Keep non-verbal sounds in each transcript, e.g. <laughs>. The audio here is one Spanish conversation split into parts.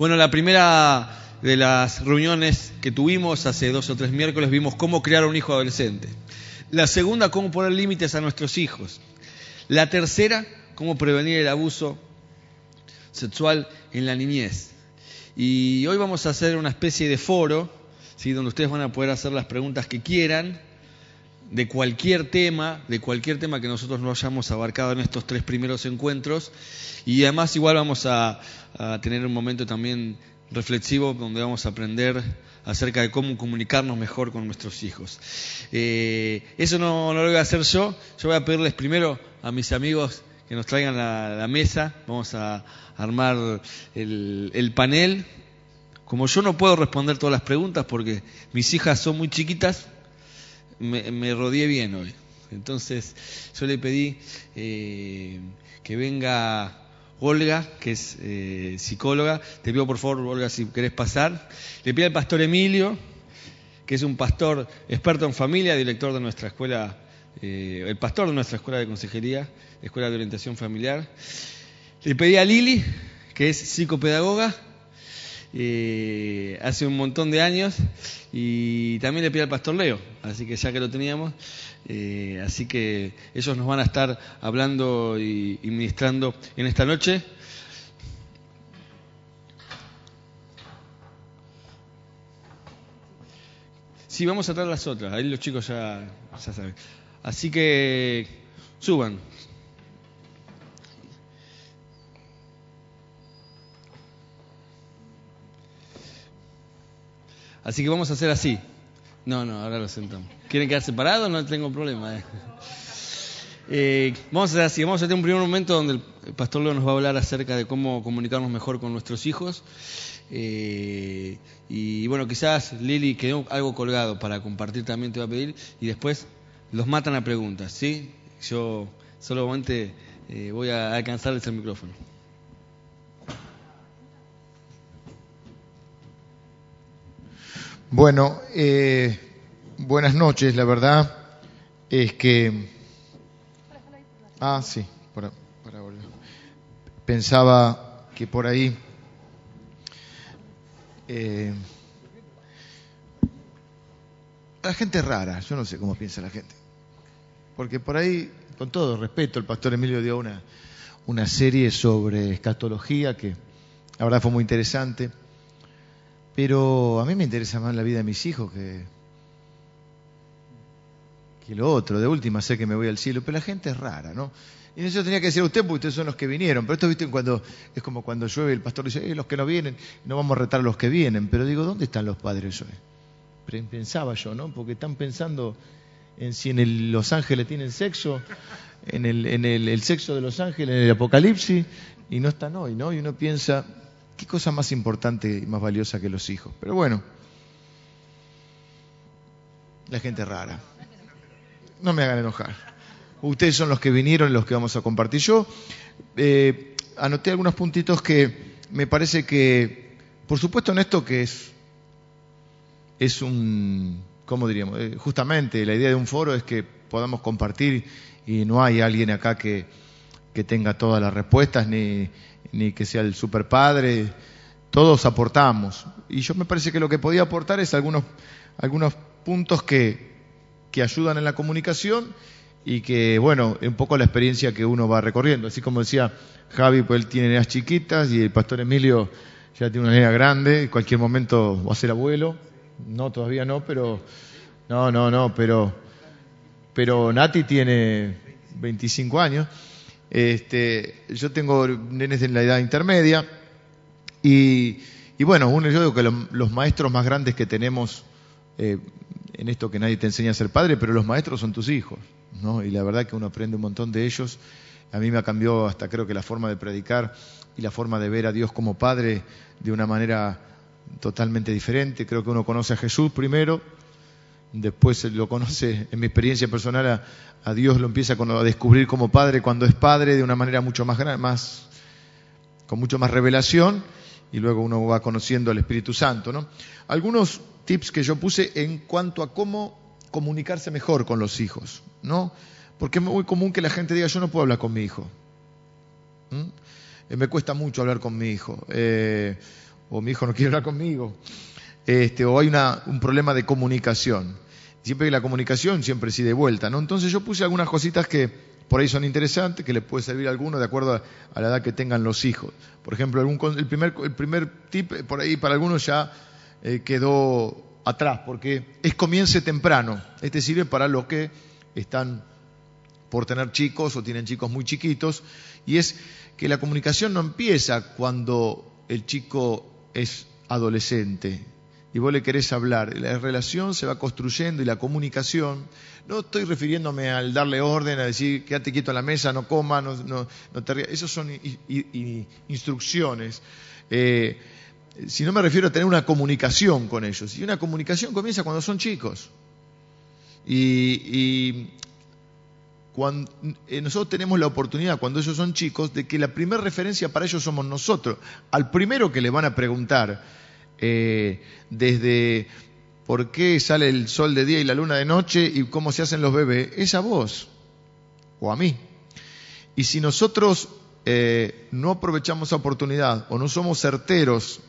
Bueno, la primera de las reuniones que tuvimos hace dos o tres miércoles vimos cómo crear un hijo adolescente. La segunda, cómo poner límites a nuestros hijos. La tercera, cómo prevenir el abuso sexual en la niñez. Y hoy vamos a hacer una especie de foro, ¿sí? donde ustedes van a poder hacer las preguntas que quieran de cualquier tema, de cualquier tema que nosotros no hayamos abarcado en estos tres primeros encuentros. Y además igual vamos a, tener un momento también reflexivo donde vamos a aprender acerca de cómo comunicarnos mejor con nuestros hijos. Eh, eso no, lo voy a hacer yo, yo voy a pedirles primero a mis amigos que nos traigan la, la mesa, vamos a armar el, el panel. Como yo no puedo responder todas las preguntas porque mis hijas son muy chiquitas, me, me rodeé bien hoy. Entonces yo le pedí eh, que venga Olga, que es eh, psicóloga. Te pido por favor, Olga, si querés pasar. Le pido al pastor Emilio, que es un pastor experto en familia, director de nuestra escuela, eh, el pastor de nuestra escuela de consejería, escuela de orientación familiar. Le pedí a Lili, que es psicopedagoga, eh, hace un montón de años, y también le pido al pastor Leo, así que ya que lo teníamos, eh, así que ellos nos van a estar hablando y, y ministrando en esta noche. Sí, vamos a traer las otras, ahí los chicos ya, ya saben. Así que suban. Así que vamos a hacer así. No, no, ahora lo sentamos. ¿Quieren quedar separados? No tengo problema. Eh. Eh, vamos a hacer así. Vamos a tener un primer momento donde el pastor Leo nos va a hablar acerca de cómo comunicarnos mejor con nuestros hijos. Eh, y bueno, quizás Lili quedó algo colgado para compartir también te va a pedir. Y después los matan a preguntas, ¿sí? Yo solamente eh, voy a alcanzarles el micrófono. Bueno, eh, buenas noches, la verdad es que... Ah, sí, para, para. Pensaba que por ahí... Eh, la gente es rara, yo no sé cómo piensa la gente. Porque por ahí, con todo respeto, el pastor Emilio dio una, una serie sobre escatología que la verdad fue muy interesante. Pero a mí me interesa más la vida de mis hijos que, que lo otro. De última sé que me voy al cielo, pero la gente es rara, ¿no? Y eso tenía que decir usted porque ustedes son los que vinieron. Pero esto, viste, cuando es como cuando llueve el pastor dice, eh, los que no vienen, no vamos a retar a los que vienen. Pero digo, ¿dónde están los padres hoy? Pensaba yo, ¿no? Porque están pensando en si en los ángeles tienen sexo, en, el, en el sexo de los ángeles, en el apocalipsis, y no están hoy, ¿no? Y uno piensa, ¿Qué cosa más importante y más valiosa que los hijos? Pero bueno, la gente rara. No me hagan enojar. Ustedes son los que vinieron, los que vamos a compartir. Yo eh, anoté algunos puntitos que me parece que, por supuesto en esto que es, es un, ¿cómo diríamos? Eh, justamente la idea de un foro es que podamos compartir y no hay alguien acá que, que tenga todas las respuestas ni ni que sea el super padre, todos aportamos. Y yo me parece que lo que podía aportar es algunos, algunos puntos que, que ayudan en la comunicación y que, bueno, un poco la experiencia que uno va recorriendo. Así como decía Javi, pues él tiene nenas chiquitas y el pastor Emilio ya tiene una nena grande, en cualquier momento va a ser abuelo. No, todavía no, pero, no, no, no, pero, pero Nati tiene 25 años. Este, yo tengo nenes en la edad intermedia y, y bueno, uno, yo digo que lo, los maestros más grandes que tenemos eh, en esto que nadie te enseña a ser padre, pero los maestros son tus hijos, ¿no? Y la verdad que uno aprende un montón de ellos. A mí me ha cambiado hasta creo que la forma de predicar y la forma de ver a Dios como Padre de una manera totalmente diferente. Creo que uno conoce a Jesús primero, después lo conoce, en mi experiencia personal, a, Dios lo empieza a descubrir como Padre cuando es Padre de una manera mucho más grande, más, con mucho más revelación, y luego uno va conociendo al Espíritu Santo. ¿no? Algunos tips que yo puse en cuanto a cómo comunicarse mejor con los hijos, ¿no? Porque es muy común que la gente diga, yo no puedo hablar con mi hijo. ¿Mm? Eh, me cuesta mucho hablar con mi hijo. Eh, o mi hijo no quiere hablar conmigo, este, o hay una, un problema de comunicación. Siempre hay la comunicación, siempre sí de vuelta, ¿no? Entonces yo puse algunas cositas que por ahí son interesantes, que les puede servir a alguno de acuerdo a, la edad que tengan los hijos. Por ejemplo, algún, el, primer, el primer tip eh, por ahí para algunos ya eh, quedó atrás, porque es comience temprano. Este sirve para los que están por tener chicos o tienen chicos muy chiquitos, y es que la comunicación no empieza cuando el chico es adolescente y vos le querés hablar. La relación se va construyendo y la comunicación, no estoy refiriéndome al darle orden, a decir quédate quieto en la mesa, no coma, no, te Esas son instrucciones. Eh, si no me refiero a tener una comunicación con ellos. Y una comunicación comienza cuando son chicos. Y, cuando, eh, nosotros tenemos la oportunidad, cuando ellos son chicos, de que la primera referencia para ellos somos nosotros. Al primero que le van a preguntar, eh, desde por qué sale el sol de día y la luna de noche y cómo se hacen los bebés, es a vos o a mí. Y si nosotros eh, no aprovechamos esa oportunidad o no somos certeros,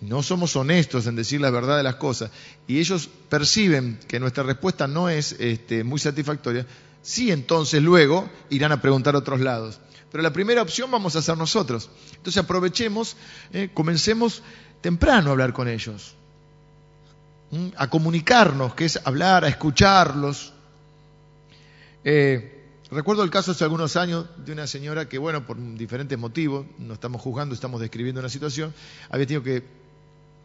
no somos honestos en decir la verdad de las cosas, y ellos perciben que nuestra respuesta no es este, muy satisfactoria, sí entonces luego irán a preguntar a otros lados. Pero la primera opción vamos a hacer nosotros. Entonces aprovechemos, eh, comencemos temprano a hablar con ellos, a comunicarnos, que es hablar, a escucharlos. Eh, recuerdo el caso hace algunos años de una señora que, bueno, por diferentes motivos, no estamos juzgando, estamos describiendo una situación, había tenido que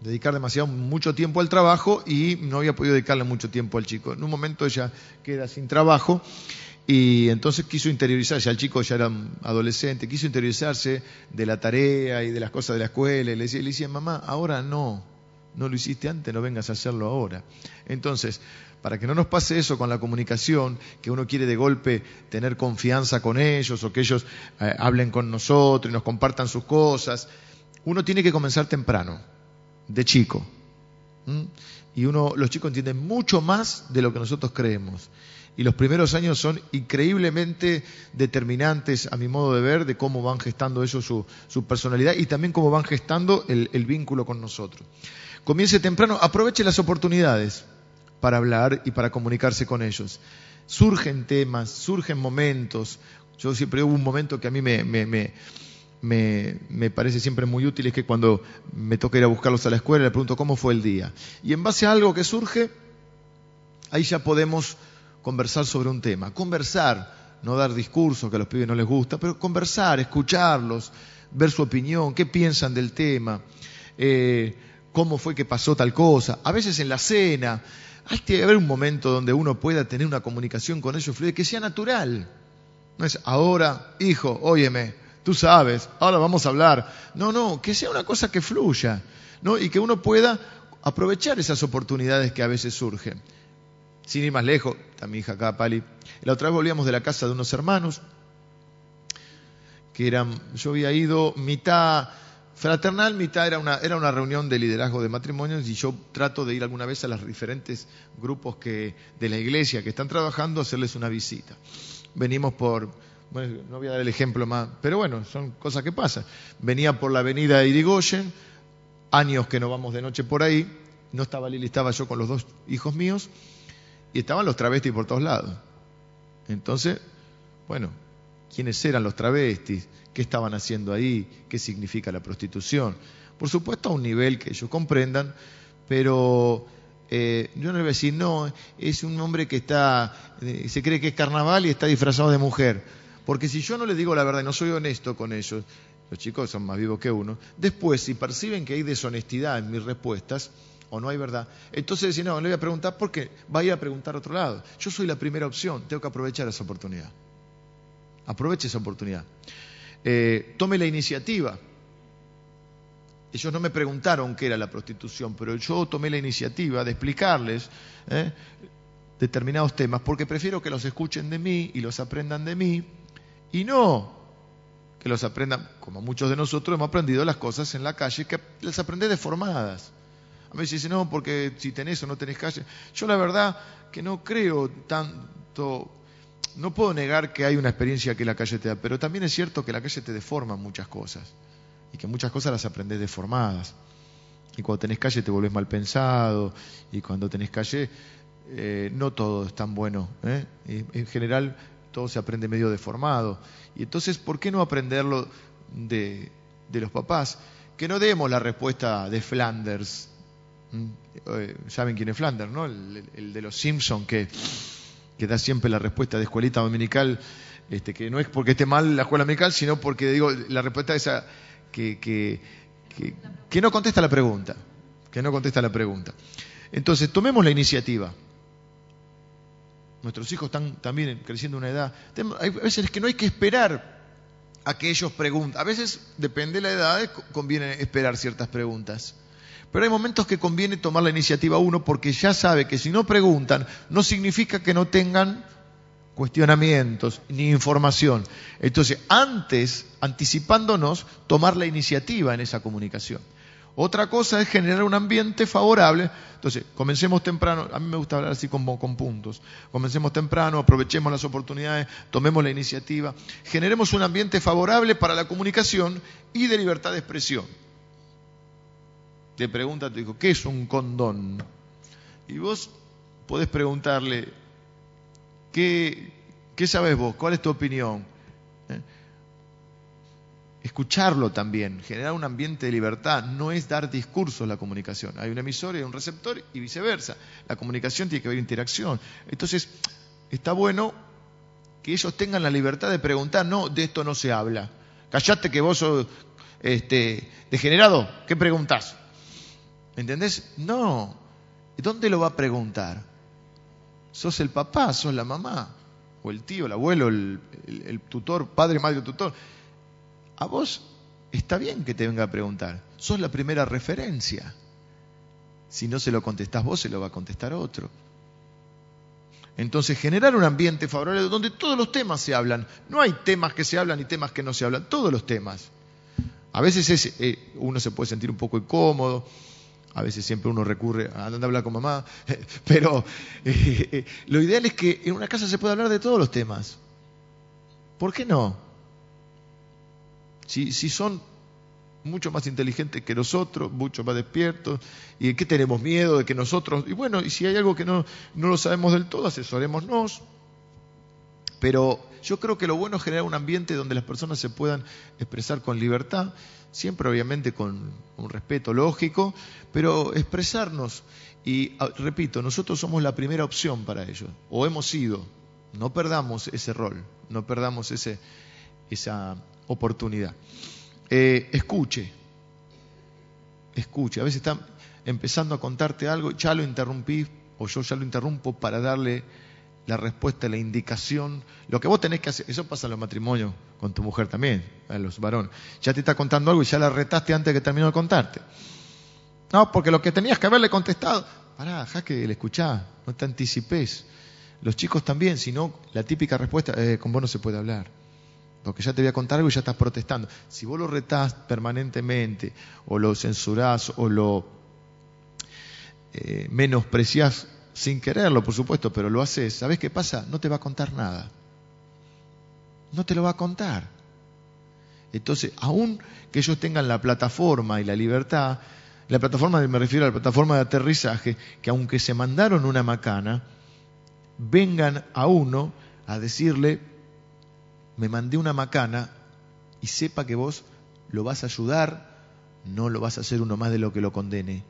dedicar demasiado mucho tiempo al trabajo y no había podido dedicarle mucho tiempo al chico. En un momento ella queda sin trabajo y entonces quiso interiorizarse, el chico ya era adolescente, quiso interiorizarse de la tarea y de las cosas de la escuela. Y le decía, le decía, mamá, ahora no, no lo hiciste antes, no vengas a hacerlo ahora. Entonces, para que no nos pase eso con la comunicación, que uno quiere de golpe tener confianza con ellos o que ellos eh, hablen con nosotros y nos compartan sus cosas, uno tiene que comenzar temprano, de chico. Y uno, los chicos entienden mucho más de lo que nosotros creemos y los primeros años son increíblemente determinantes, a mi modo de ver, de cómo van gestando ellos su, personalidad y también cómo van gestando el, vínculo con nosotros. Comience temprano, aproveche las oportunidades para hablar y para comunicarse con ellos. Surgen temas, surgen momentos. Yo siempre hubo un momento que a mí me, me, me, parece siempre muy útil, es que cuando me toca ir a buscarlos a la escuela, le pregunto cómo fue el día. Y en base a algo que surge, ahí ya podemos conversar sobre un tema. Conversar, no dar discursos que a los pibes no les gusta, pero conversar, escucharlos, ver su opinión, qué piensan del tema, eh, cómo fue que pasó tal cosa. A veces en la cena, hay que haber un momento donde uno pueda tener una comunicación con ellos fluida, que sea natural. No es ahora, hijo, óyeme, tú sabes, ahora vamos a hablar. No, no, que sea una cosa que fluya, ¿no? Y que uno pueda aprovechar esas oportunidades que a veces surgen. Sin ir más lejos, está mi hija acá, Pali. La otra vez volvíamos de la casa de unos hermanos, que eran, yo había ido mitad fraternal, mitad era una, era una reunión de liderazgo de matrimonios y yo trato de ir alguna vez a los diferentes grupos que, de la iglesia que están trabajando a hacerles una visita. Venimos por, no voy a dar el ejemplo más, pero bueno, son cosas que pasan. Venía por la avenida Irigoyen, años que no vamos de noche por ahí, no estaba Lili, estaba yo con los dos hijos míos, y estaban los travestis por todos lados. Entonces, bueno, ¿quiénes eran los travestis? ¿Qué estaban haciendo ahí? ¿Qué significa la prostitución? Por supuesto a un nivel que ellos comprendan, pero eh, yo no le voy a decir, no, es un hombre que está, eh, se cree que es carnaval y está disfrazado de mujer. Porque si yo no le digo la verdad y no soy honesto con ellos, los chicos son más vivos que uno, después si perciben que hay deshonestidad en mis respuestas, o no hay verdad. Entonces si no, le voy a preguntar por qué. Vaya a preguntar a otro lado. Yo soy la primera opción, tengo que aprovechar esa oportunidad. Aproveche esa oportunidad. Eh, tome la iniciativa. Ellos no me preguntaron qué era la prostitución, pero yo tomé la iniciativa de explicarles eh, determinados temas, porque prefiero que los escuchen de mí y los aprendan de mí, y no que los aprendan, como muchos de nosotros hemos aprendido las cosas en la calle, que las aprende deformadas. A veces dice, no, porque si tenés o no tenés calle. Yo la verdad que no creo tanto, no puedo negar que hay una experiencia que la calle te da, pero también es cierto que la calle te deforma muchas cosas. y que muchas cosas las aprendes deformadas. Y cuando tenés calle te volvés mal pensado, y cuando tenés calle eh, no todo es tan bueno. ¿eh? en general todo se aprende medio deformado. Y entonces, ¿por qué no aprenderlo de, los papás? Que no demos la respuesta de Flanders. ¿Mm? Eh, ¿Saben quién es Flanders, no? El, de los Simpsons que, que, da siempre la respuesta de escuelita dominical, este, que no es porque esté mal la escuela dominical, sino porque digo la respuesta esa que, que, que no contesta la pregunta. Que no contesta la pregunta. Entonces, tomemos la iniciativa. Nuestros hijos están también creciendo una edad. Hay veces que no hay que esperar a que ellos pregunten. A veces, depende de la edad, conviene esperar ciertas preguntas. Pero hay momentos que conviene tomar la iniciativa uno porque ya sabe que si no preguntan, no significa que no tengan cuestionamientos ni información. Entonces, antes, anticipándonos, tomar la iniciativa en esa comunicación. Otra cosa es generar un ambiente favorable. Entonces, comencemos temprano. A mí me gusta hablar así con, puntos. Comencemos temprano, aprovechemos las oportunidades, tomemos la iniciativa. Generemos un ambiente favorable para la comunicación y de libertad de expresión. Te pregunta tu hijo, ¿qué es un condón? Y vos podés preguntarle, ¿qué, qué sabes vos? ¿Cuál es tu opinión? ¿Eh? escucharlo también, generar un ambiente de libertad, no es dar discursos la comunicación. Hay un emisor y un receptor y viceversa. La comunicación tiene que haber interacción. Entonces, está bueno que ellos tengan la libertad de preguntar, no, de esto no se habla. Callate que vos sos este, degenerado, ¿qué preguntás? ¿Entendés? No. ¿Dónde lo va a preguntar? ¿Sos el papá? ¿Sos la mamá? ¿O el tío, el abuelo, el, tutor, padre, madre, tutor? a vos está bien que te venga a preguntar. Sos la primera referencia. Si no se lo contestás vos, se lo va a contestar otro. Entonces, generar un ambiente favorable donde todos los temas se hablan. No hay temas que se hablan y temas que no se hablan, todos los temas. A veces eh, uno se puede sentir un poco incómodo, a veces siempre uno recurre a andar a hablar con mamá, <laughs> pero eh, eh, lo ideal es que en una casa se pueda hablar de todos los temas. ¿Por qué no? Si, son mucho más inteligentes que nosotros, mucho más despiertos, y de qué tenemos miedo de que nosotros, y bueno, y si hay algo que no, no lo sabemos del todo, asesorémonos. Pero yo creo que lo bueno es generar un ambiente donde las personas se puedan expresar con libertad, siempre obviamente con un respeto lógico, pero expresarnos. Y ah, repito, nosotros somos la primera opción para ellos, o hemos sido. No perdamos ese rol, no perdamos ese, esa oportunidad. Eh, escuche, escuche. A veces está empezando a contarte algo, ya lo interrumpí o yo ya lo interrumpo para darle la respuesta, la indicación. Lo que vos tenés que hacer, eso pasa en los matrimonios con tu mujer también, a los varones. Ya te está contando algo y ya la retaste antes de que terminó de contarte. No, porque lo que tenías que haberle contestado, pará, ja que le escuchá, no te anticipes. Los chicos también, si no, la típica respuesta, eh, con vos no se puede hablar porque ya te voy a contar algo y ya estás protestando. Si vos lo retás permanentemente, o lo censurás, o lo eh, sin quererlo, por supuesto, pero lo haces, ¿sabés qué pasa? No te va a contar nada. No te lo va a contar. Entonces, aún que ellos tengan la plataforma y la libertad, la plataforma, me refiero a la plataforma de aterrizaje, que aunque se mandaron una macana, vengan a uno a decirle, me mandé una macana y sepa que vos lo vas a ayudar, no lo vas a hacer uno más de lo que lo condene.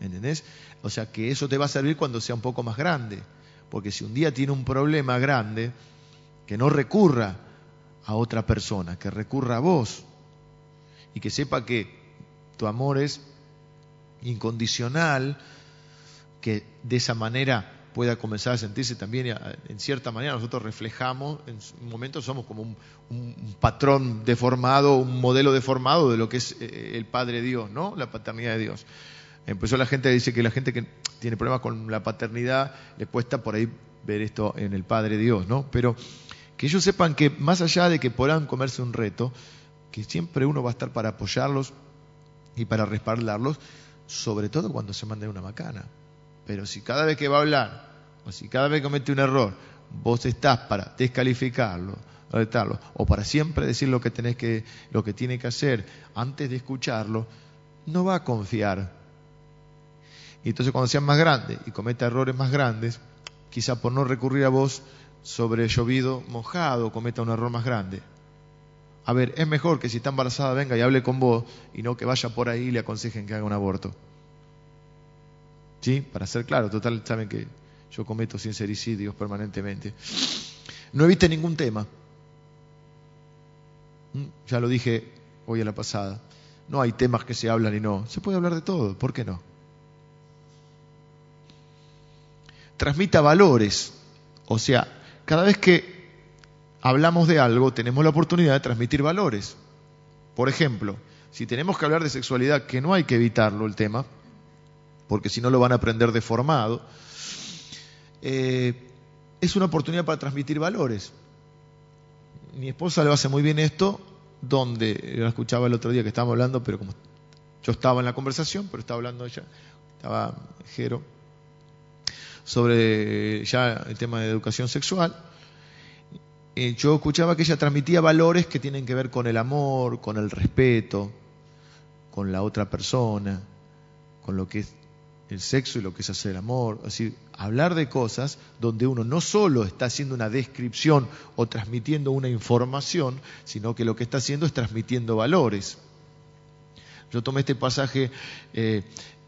¿Entendés? O sea que eso te va a servir cuando sea un poco más grande. Porque si un día tiene un problema grande, que no recurra a otra persona, que recurra a vos. Y que sepa que tu amor es incondicional, que de esa manera pueda comenzar a sentirse también, en cierta manera nosotros reflejamos, en un momento somos como un, patrón deformado, un modelo deformado de lo que es eh, el Padre Dios, ¿no? La paternidad de Dios. Empezó la gente, dice que la gente que tiene problemas con la paternidad le cuesta por ahí ver esto en el Padre Dios, ¿no? Pero que ellos sepan que más allá de que puedan comerse un reto, que siempre uno va a estar para apoyarlos y para respaldarlos, sobre todo cuando se manden una macana. Pero si cada vez que va a hablar, o si cada vez que comete un error, vos estás para descalificarlo, alertarlo, o para siempre decir lo que tiene que hacer antes de escucharlo, no va a confiar. Y entonces cuando sean más grandes y cometa errores más grandes, quizá por no recurrir a vos sobre llovido mojado cometa un error más grande. A ver, es mejor que si está embarazada venga y hable con vos y no que vaya por ahí y le aconsejen que haga un aborto. ¿Sí? Para ser claro, total, saben que yo cometo sincericidios permanentemente. No evite ningún tema. ¿Mm? Ya lo dije hoy a la pasada. No hay temas que se hablan y no. Se puede hablar de todo, ¿por qué no? Transmita valores. O sea, cada vez que hablamos de algo, tenemos la oportunidad de transmitir valores. Por ejemplo, si tenemos que hablar de sexualidad, que no hay que evitarlo el tema, porque si no lo van a aprender deformado, eh, es una oportunidad para transmitir valores. Mi esposa le hace muy bien esto, donde, yo la escuchaba el otro día que estábamos hablando, pero como yo estaba en la conversación, pero estaba hablando ella, estaba Jero, sobre ya el tema de educación sexual. Eh, yo escuchaba que ella transmitía valores que tienen que ver con el amor, con el respeto, con la otra persona, con lo que es el sexo y lo que es hacer el amor. Es decir, hablar de cosas donde uno no solo está haciendo una descripción o transmitiendo una información, sino que lo que está haciendo es transmitiendo valores. Yo tomé este pasaje, eh,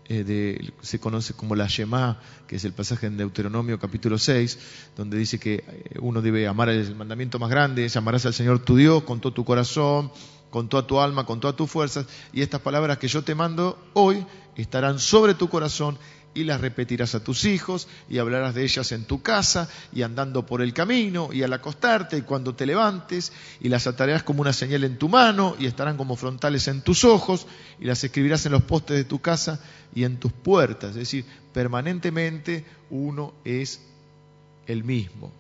eh, de, se conoce como la Shema, que es el pasaje en Deuteronomio capítulo 6, donde dice que eh, uno debe amar el mandamiento más grande, es amarás al Señor tu Dios con todo tu corazón, con toda tu alma, con todas tus fuerzas, y estas palabras que yo te mando hoy estarán sobre tu corazón y las repetirás a tus hijos y hablarás de ellas en tu casa y andando por el camino y al acostarte y cuando te levantes y las atarás como una señal en tu mano y estarán como frontales en tus ojos y las escribirás en los postes de tu casa y en tus puertas. Es decir, permanentemente uno es el mismo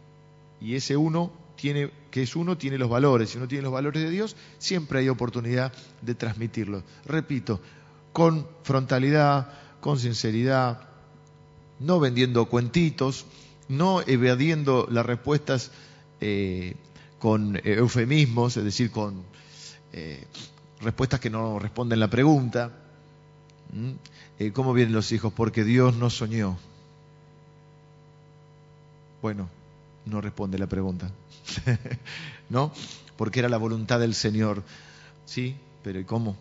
y ese uno tiene, que es uno, tiene los valores. Si uno tiene los valores de Dios, siempre hay oportunidad de transmitirlos. Repito, con frontalidad, con sinceridad, no vendiendo cuentitos, no evadiendo las respuestas eh, con eufemismos, es decir, con eh, respuestas que no responden la pregunta. Eh, ¿Cómo vienen los hijos? Porque Dios no soñó. Bueno, no responde la pregunta. <laughs> ¿No? Porque era la voluntad del Señor. Sí, pero ¿y cómo?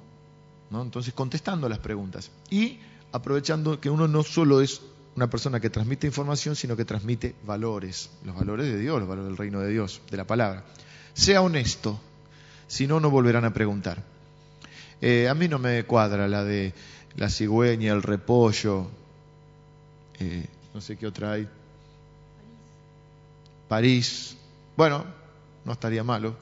¿No? Entonces, contestando las preguntas. Y aprovechando que uno no solo es una persona que transmite información, sino que transmite valores, los valores de Dios, los valores del reino de Dios, de la palabra. Sea honesto, si no, no volverán a preguntar. Eh, a mí no me cuadra la de la cigüeña, el repollo, eh, no sé qué otra hay. París. Bueno, no estaría malo.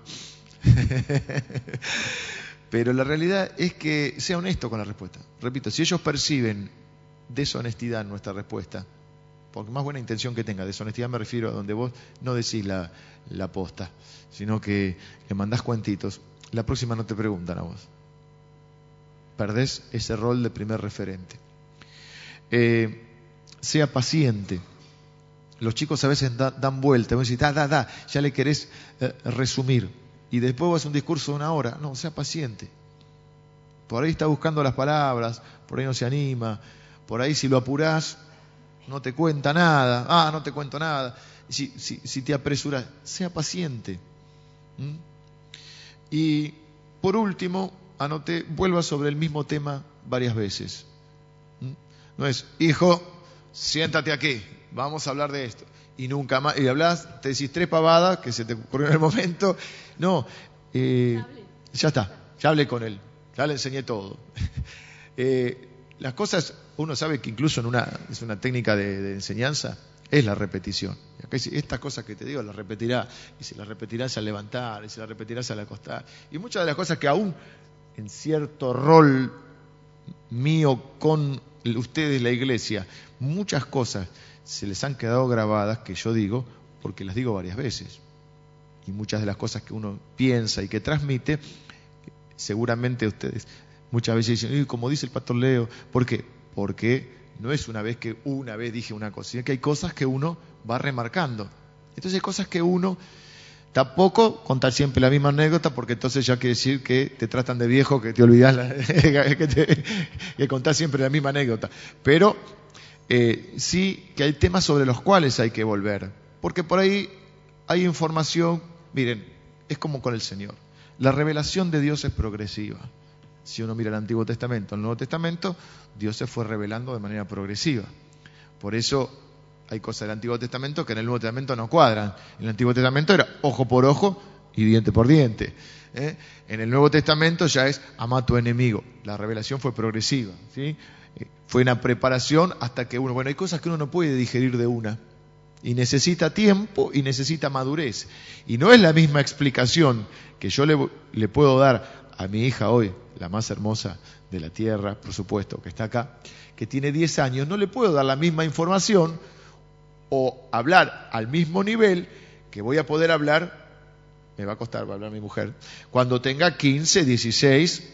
<laughs> Pero la realidad es que sea honesto con la respuesta. Repito, si ellos perciben deshonestidad en nuestra respuesta, por más buena intención que tenga, deshonestidad me refiero a donde vos no decís la, la posta, sino que le mandás cuentitos, la próxima no te preguntan a vos. Perdés ese rol de primer referente. Eh, sea paciente. Los chicos a veces dan vuelta, vos decís, da, da, da, ya le querés eh, resumir. Y después vas a un discurso de una hora. No, sea paciente. Por ahí está buscando las palabras, por ahí no se anima, por ahí si lo apurás, no te cuenta nada. Ah, no te cuento nada. Si, si, si te apresuras, sea paciente. ¿Mm? Y por último, anoté, vuelva sobre el mismo tema varias veces. ¿Mm? No es, hijo, siéntate aquí, vamos a hablar de esto. Y nunca más, y hablas, te decís tres pavadas que se te ocurrió en el momento. No, eh, ya está, ya hablé con él, ya le enseñé todo. <laughs> eh, las cosas, uno sabe que incluso en una, es una técnica de, enseñanza, es la repetición. Estas cosas que te digo las repetirá, y se las repetirás al levantar, y se las repetirás al acostar. Y muchas de las cosas que aún en cierto rol mío con ustedes, la iglesia, muchas cosas se les han quedado grabadas que yo digo porque las digo varias veces. Y muchas de las cosas que uno piensa y que transmite, seguramente ustedes muchas veces dicen, como dice el pastor Leo, ¿por qué? Porque no es una vez que una vez dije una cosa, sino que hay cosas que uno va remarcando. Entonces hay cosas que uno Tampoco contar siempre la misma anécdota, porque entonces ya quiere decir que te tratan de viejo, que te olvidas, la, <laughs> que, te, contás siempre la misma anécdota. Pero eh, sí que hay temas sobre los cuales hay que volver, porque por ahí hay información, miren, es como con el Señor. La revelación de Dios es progresiva. Si uno mira el Antiguo Testamento, el Nuevo Testamento, Dios se fue revelando de manera progresiva. Por eso hay cosas del Antiguo Testamento que en el Nuevo Testamento no cuadran. En el Antiguo Testamento era ojo por ojo y diente por diente. ¿eh? En el Nuevo Testamento ya es ama a tu enemigo. La revelación fue progresiva. Eh, fue una preparación hasta que uno, bueno, hay cosas que uno no puede digerir de una. Y necesita tiempo y necesita madurez. Y no es la misma explicación que yo le puedo dar a mi hija hoy, la más hermosa de la tierra, por supuesto, que está acá, que tiene 10 años, no le puedo dar la misma información o hablar al mismo nivel que voy a poder hablar, me va a costar hablar mi mujer, cuando tenga 15, 16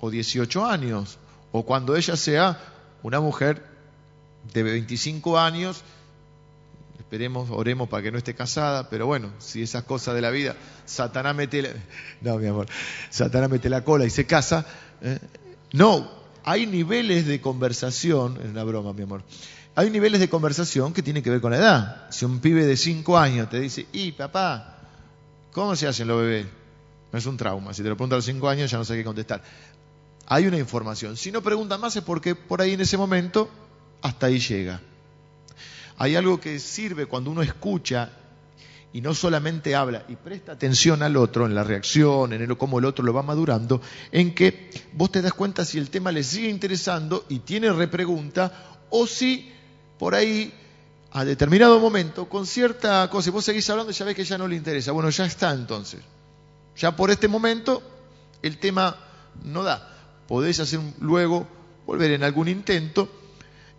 o 18 años, o cuando ella sea una mujer de 25 años, esperemos, oremos para que no esté casada, pero bueno, si esas cosas de la vida, Satanás mete la, <laughs> no, mi amor, Satanás mete la cola y se casa, ¿eh? no, hay niveles de conversación, es una broma, mi amor, hay niveles de conversación que tienen que ver con la edad. Si un pibe de 5 años te dice, y papá, ¿cómo se hacen los bebés? No es un trauma. Si te lo preguntan a los 5 años ya no sé qué contestar. Hay una información. Si no preguntan más es porque por ahí en ese momento hasta ahí llega. Hay algo que sirve cuando uno escucha y no solamente habla y presta atención al otro, en la reacción, en el, cómo el otro lo va madurando, en que vos te das cuenta si el tema le sigue interesando y tiene repregunta o si por ahí a determinado momento, con cierta cosa, si vos seguís hablando, ya ves que ya no le interesa. Bueno, ya está entonces. Ya por este momento el tema no da. Podés hacer luego, volver en algún intento,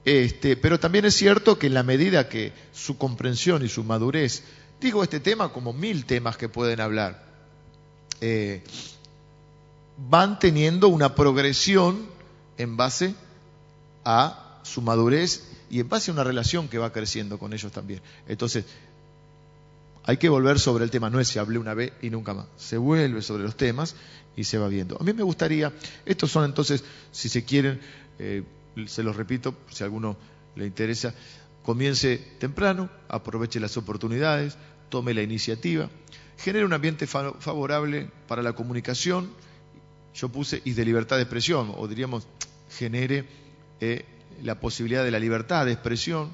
este, pero también es cierto que en la medida que su comprensión y su madurez, digo este tema como mil temas que pueden hablar, eh, van teniendo una progresión en base a su madurez y en base a una relación que va creciendo con ellos también. Entonces, hay que volver sobre el tema, no es si hablé una vez y nunca más, se vuelve sobre los temas y se va viendo. A mí me gustaría, estos son entonces, si se quieren, eh, se los repito, si a alguno le interesa, comience temprano, aproveche las oportunidades, tome la iniciativa, genere un ambiente favorable para la comunicación, yo puse y de libertad de expresión, o diríamos, genere eh, la posibilidad de la libertad de expresión,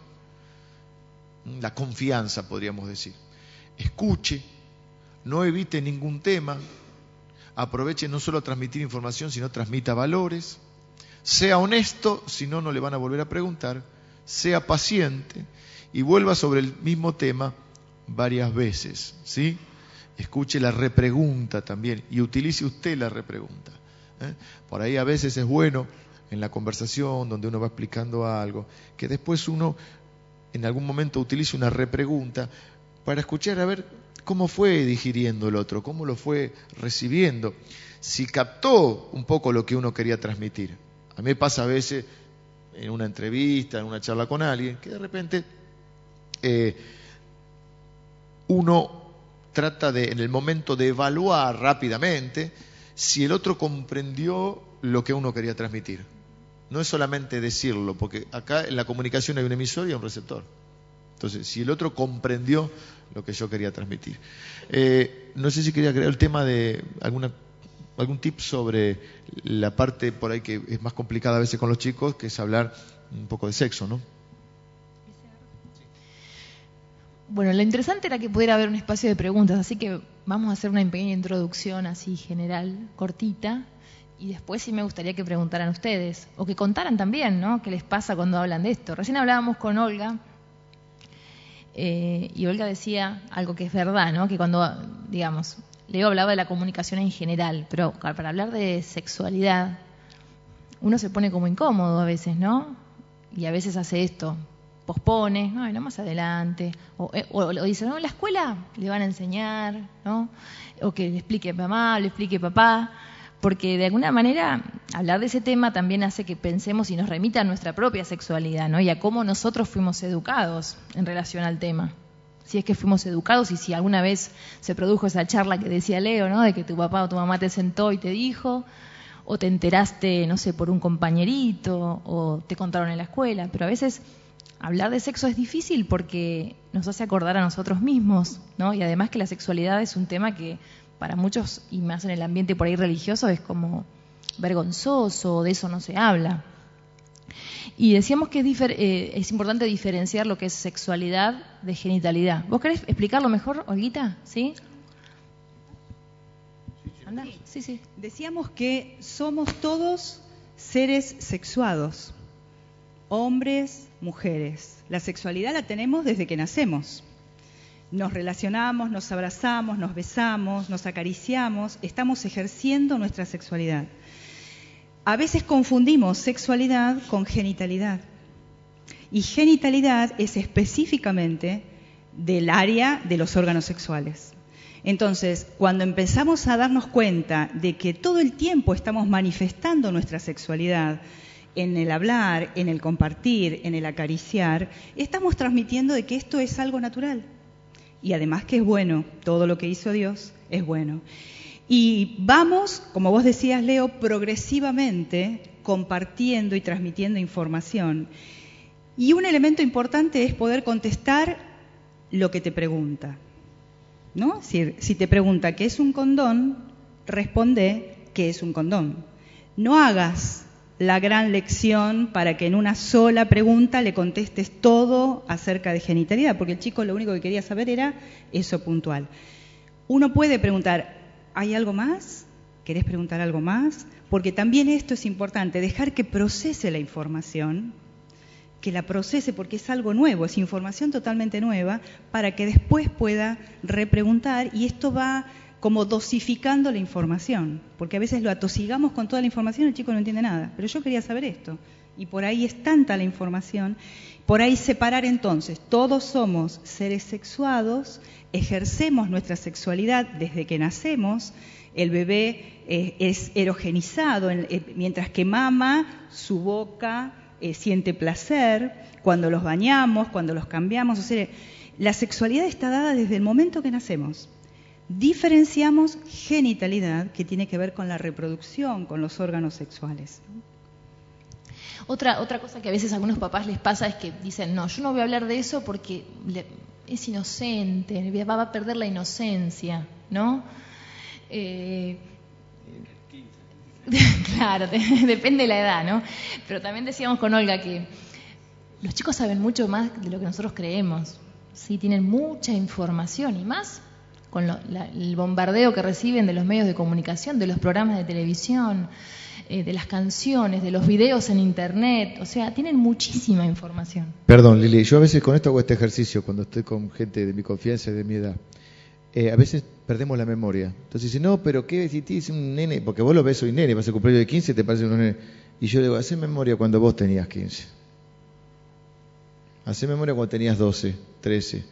la confianza, podríamos decir. Escuche, no evite ningún tema, aproveche no solo a transmitir información, sino transmita valores, sea honesto, si no, no le van a volver a preguntar, sea paciente y vuelva sobre el mismo tema varias veces, ¿sí? Escuche la repregunta también y utilice usted la repregunta. ¿eh? Por ahí a veces es bueno en la conversación, donde uno va explicando algo, que después uno en algún momento utilice una repregunta para escuchar a ver cómo fue digiriendo el otro, cómo lo fue recibiendo, si captó un poco lo que uno quería transmitir. A mí pasa a veces en una entrevista, en una charla con alguien, que de repente eh, uno trata de, en el momento de evaluar rápidamente, si el otro comprendió lo que uno quería transmitir. No es solamente decirlo, porque acá en la comunicación hay un emisor y un receptor. Entonces, si el otro comprendió lo que yo quería transmitir. Eh, no sé si quería crear el tema de alguna, algún tip sobre la parte por ahí que es más complicada a veces con los chicos, que es hablar un poco de sexo, ¿no? Bueno, lo interesante era que pudiera haber un espacio de preguntas, así que vamos a hacer una pequeña introducción así general, cortita, y después sí me gustaría que preguntaran ustedes, o que contaran también, ¿no? ¿Qué les pasa cuando hablan de esto? Recién hablábamos con Olga, eh, y Olga decía algo que es verdad, ¿no? Que cuando, digamos, Leo hablaba de la comunicación en general, pero para hablar de sexualidad, uno se pone como incómodo a veces, ¿no? Y a veces hace esto, pospone, no, no más adelante, o, eh, o, dice, no, en la escuela le van a enseñar, ¿no? O que le explique mamá, le explique papá porque de alguna manera hablar de ese tema también hace que pensemos y nos remita a nuestra propia sexualidad, ¿no? Y a cómo nosotros fuimos educados en relación al tema. Si es que fuimos educados y si alguna vez se produjo esa charla que decía Leo, ¿no? De que tu papá o tu mamá te sentó y te dijo, o te enteraste, no sé, por un compañerito, o te contaron en la escuela, pero a veces hablar de sexo es difícil porque nos hace acordar a nosotros mismos, ¿no? Y además que la sexualidad es un tema que para muchos, y más en el ambiente por ahí religioso, es como vergonzoso, de eso no se habla. Y decíamos que es, eh, es, importante diferenciar lo que es sexualidad de genitalidad. ¿Vos querés explicarlo mejor, Olguita? ¿Sí? Sí, sí. Decíamos que somos todos seres sexuados, hombres, mujeres. La sexualidad la tenemos desde que nacemos. Nos relacionamos, nos abrazamos, nos besamos, nos acariciamos, estamos ejerciendo nuestra sexualidad. A veces confundimos sexualidad con genitalidad. Y genitalidad es específicamente del área de los órganos sexuales. Entonces, cuando empezamos a darnos cuenta de que todo el tiempo estamos manifestando nuestra sexualidad en el hablar, en el compartir, en el acariciar, estamos transmitiendo de que esto es algo natural. Y además que es bueno, todo lo que hizo Dios es bueno. Y vamos, como vos decías, Leo, progresivamente compartiendo y transmitiendo información. Y un elemento importante es poder contestar lo que te pregunta. ¿no? Si, si te pregunta qué es un condón, responde qué es un condón. No hagas la gran lección para que en una sola pregunta le contestes todo acerca de genitalidad, porque el chico lo único que quería saber era eso puntual. Uno puede preguntar, ¿hay algo más? ¿Querés preguntar algo más? Porque también esto es importante, dejar que procese la información que la procese porque es algo nuevo, es información totalmente nueva, para que después pueda repreguntar y esto va como dosificando la información, porque a veces lo atosigamos con toda la información y el chico no entiende nada, pero yo quería saber esto. Y por ahí es tanta la información, por ahí separar entonces, todos somos seres sexuados, ejercemos nuestra sexualidad desde que nacemos, el bebé eh, es erogenizado, eh, mientras que mama, su boca, eh, siente placer, cuando los bañamos, cuando los cambiamos. O sea, la sexualidad está dada desde el momento que nacemos. Diferenciamos genitalidad, que tiene que ver con la reproducción, con los órganos sexuales. Otra, otra cosa que a veces a algunos papás les pasa es que dicen, no, yo no voy a hablar de eso porque es inocente, va a perder la inocencia, ¿no? Eh, <laughs> claro, depende de la edad, ¿no? Pero también decíamos con Olga que los chicos saben mucho más de lo que nosotros creemos. Sí, tienen mucha información y más con el bombardeo que reciben de los medios de comunicación, de los programas de televisión, eh, de las canciones, de los videos en internet. O sea, tienen muchísima información. Perdón, Lili, yo a veces con esto hago este ejercicio cuando estoy con gente de mi confianza y de mi edad. Eh, a veces perdemos la memoria. Entonces dice, no, pero ¿qué si es un nene? Porque vos lo ves, soy nene, vas a cumplir de 15 te parece un nene. Y yo digo, hace memoria cuando vos tenías 15. Hace memoria cuando tenías 12, 13.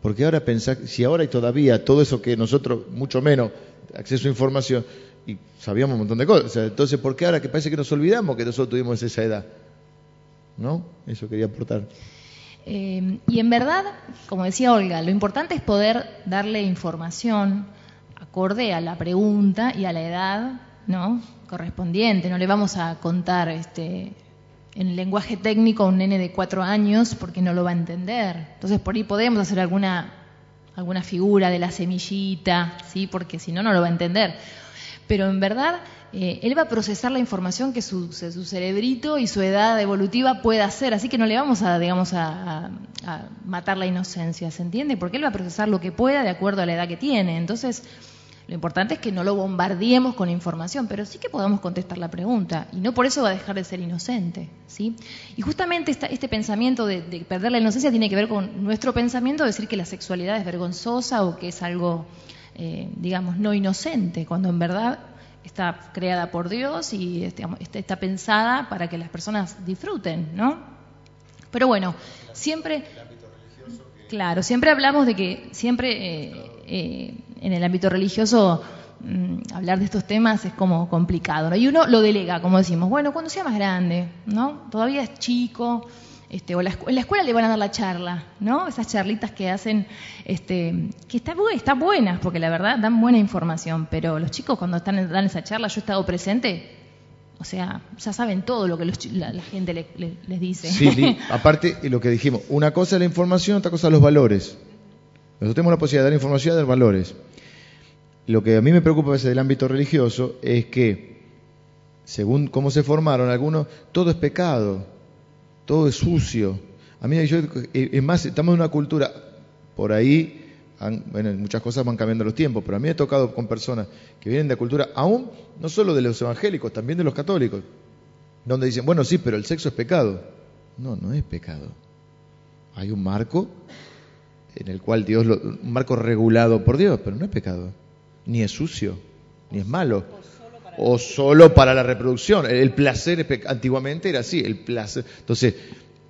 Porque ahora pensás, si ahora hay todavía todo eso que nosotros, mucho menos, acceso a información, y sabíamos un montón de cosas. entonces, ¿por qué ahora que parece que nos olvidamos que nosotros tuvimos esa edad? ¿No? Eso quería aportar. Eh, y en verdad, como decía Olga, lo importante es poder darle información acorde a la pregunta y a la edad ¿no? correspondiente. No le vamos a contar este, en lenguaje técnico a un nene de cuatro años porque no lo va a entender. Entonces por ahí podemos hacer alguna, alguna figura de la semillita, ¿sí? porque si no, no lo va a entender. Pero en verdad eh, él va a procesar la información que su, cerebrito y su edad evolutiva pueda hacer, así que no le vamos a, digamos, a, matar la inocencia, ¿se entiende? Porque él va a procesar lo que pueda de acuerdo a la edad que tiene. Entonces, lo importante es que no lo bombardeemos con información, pero sí que podamos contestar la pregunta, y no por eso va a dejar de ser inocente, ¿sí? Y justamente este pensamiento de, perder la inocencia tiene que ver con nuestro pensamiento de decir que la sexualidad es vergonzosa o que es algo, eh, digamos, no inocente, cuando en verdad está creada por Dios y este, está, pensada para que las personas disfruten, ¿no? Pero bueno, siempre, claro, siempre hablamos de que siempre eh, eh, en el ámbito religioso mm, hablar de estos temas es como complicado, ¿no? Y uno lo delega, como decimos, bueno, cuando sea más grande, ¿no? Todavía es chico, Este, o la, en la escuela le van a dar la charla, ¿no? Esas charlitas que hacen, este, que están está buenas, porque la verdad dan buena información, pero los chicos cuando están dan esa charla, yo he estado presente, o sea, ya saben todo lo que la, gente les dice. Sí, <laughs> aparte, lo que dijimos, una cosa es la información, otra cosa los valores. Nosotros tenemos la posibilidad de dar información y de dar valores. Lo que a mí me preocupa a veces del ámbito religioso es que, según cómo se formaron algunos, todo es pecado todo es sucio. A mí, yo, eh, es más, estamos en una cultura, por ahí, bueno, muchas cosas van cambiando los tiempos, pero a mí me ha tocado con personas que vienen de cultura, aún no solo de los evangélicos, también de los católicos, donde dicen, bueno, sí, pero el sexo es pecado. No, no es pecado. Hay un marco en el cual Dios, lo, un marco regulado por Dios, pero no es pecado, ni es sucio, ni es malo o solo para la reproducción. El placer antiguamente era así, el placer. Entonces,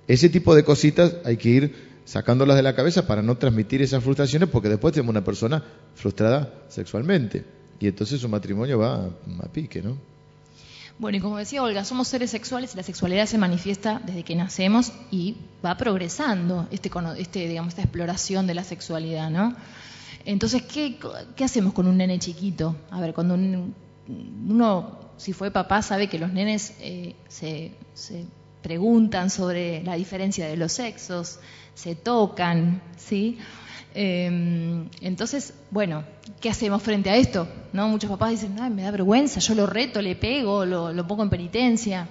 ese tipo de cositas hay que ir sacándolas de la cabeza para no transmitir esas frustraciones porque después tenemos una persona frustrada sexualmente y entonces su matrimonio va a, pique, ¿no? Bueno, y como decía Olga, somos seres sexuales y la sexualidad se manifiesta desde que nacemos y va progresando este, este, digamos, esta exploración de la sexualidad, ¿no? Entonces, ¿qué, ¿qué hacemos con un nene chiquito? A ver, cuando un, uno, si fue papá, sabe que los nenes eh, se, preguntan sobre la diferencia de los sexos, se tocan, ¿sí? Em, entonces, bueno, ¿qué hacemos frente a esto? ¿No? Muchos papás dicen, Ay, me da vergüenza, yo lo reto, le pego, lo, pongo en penitencia.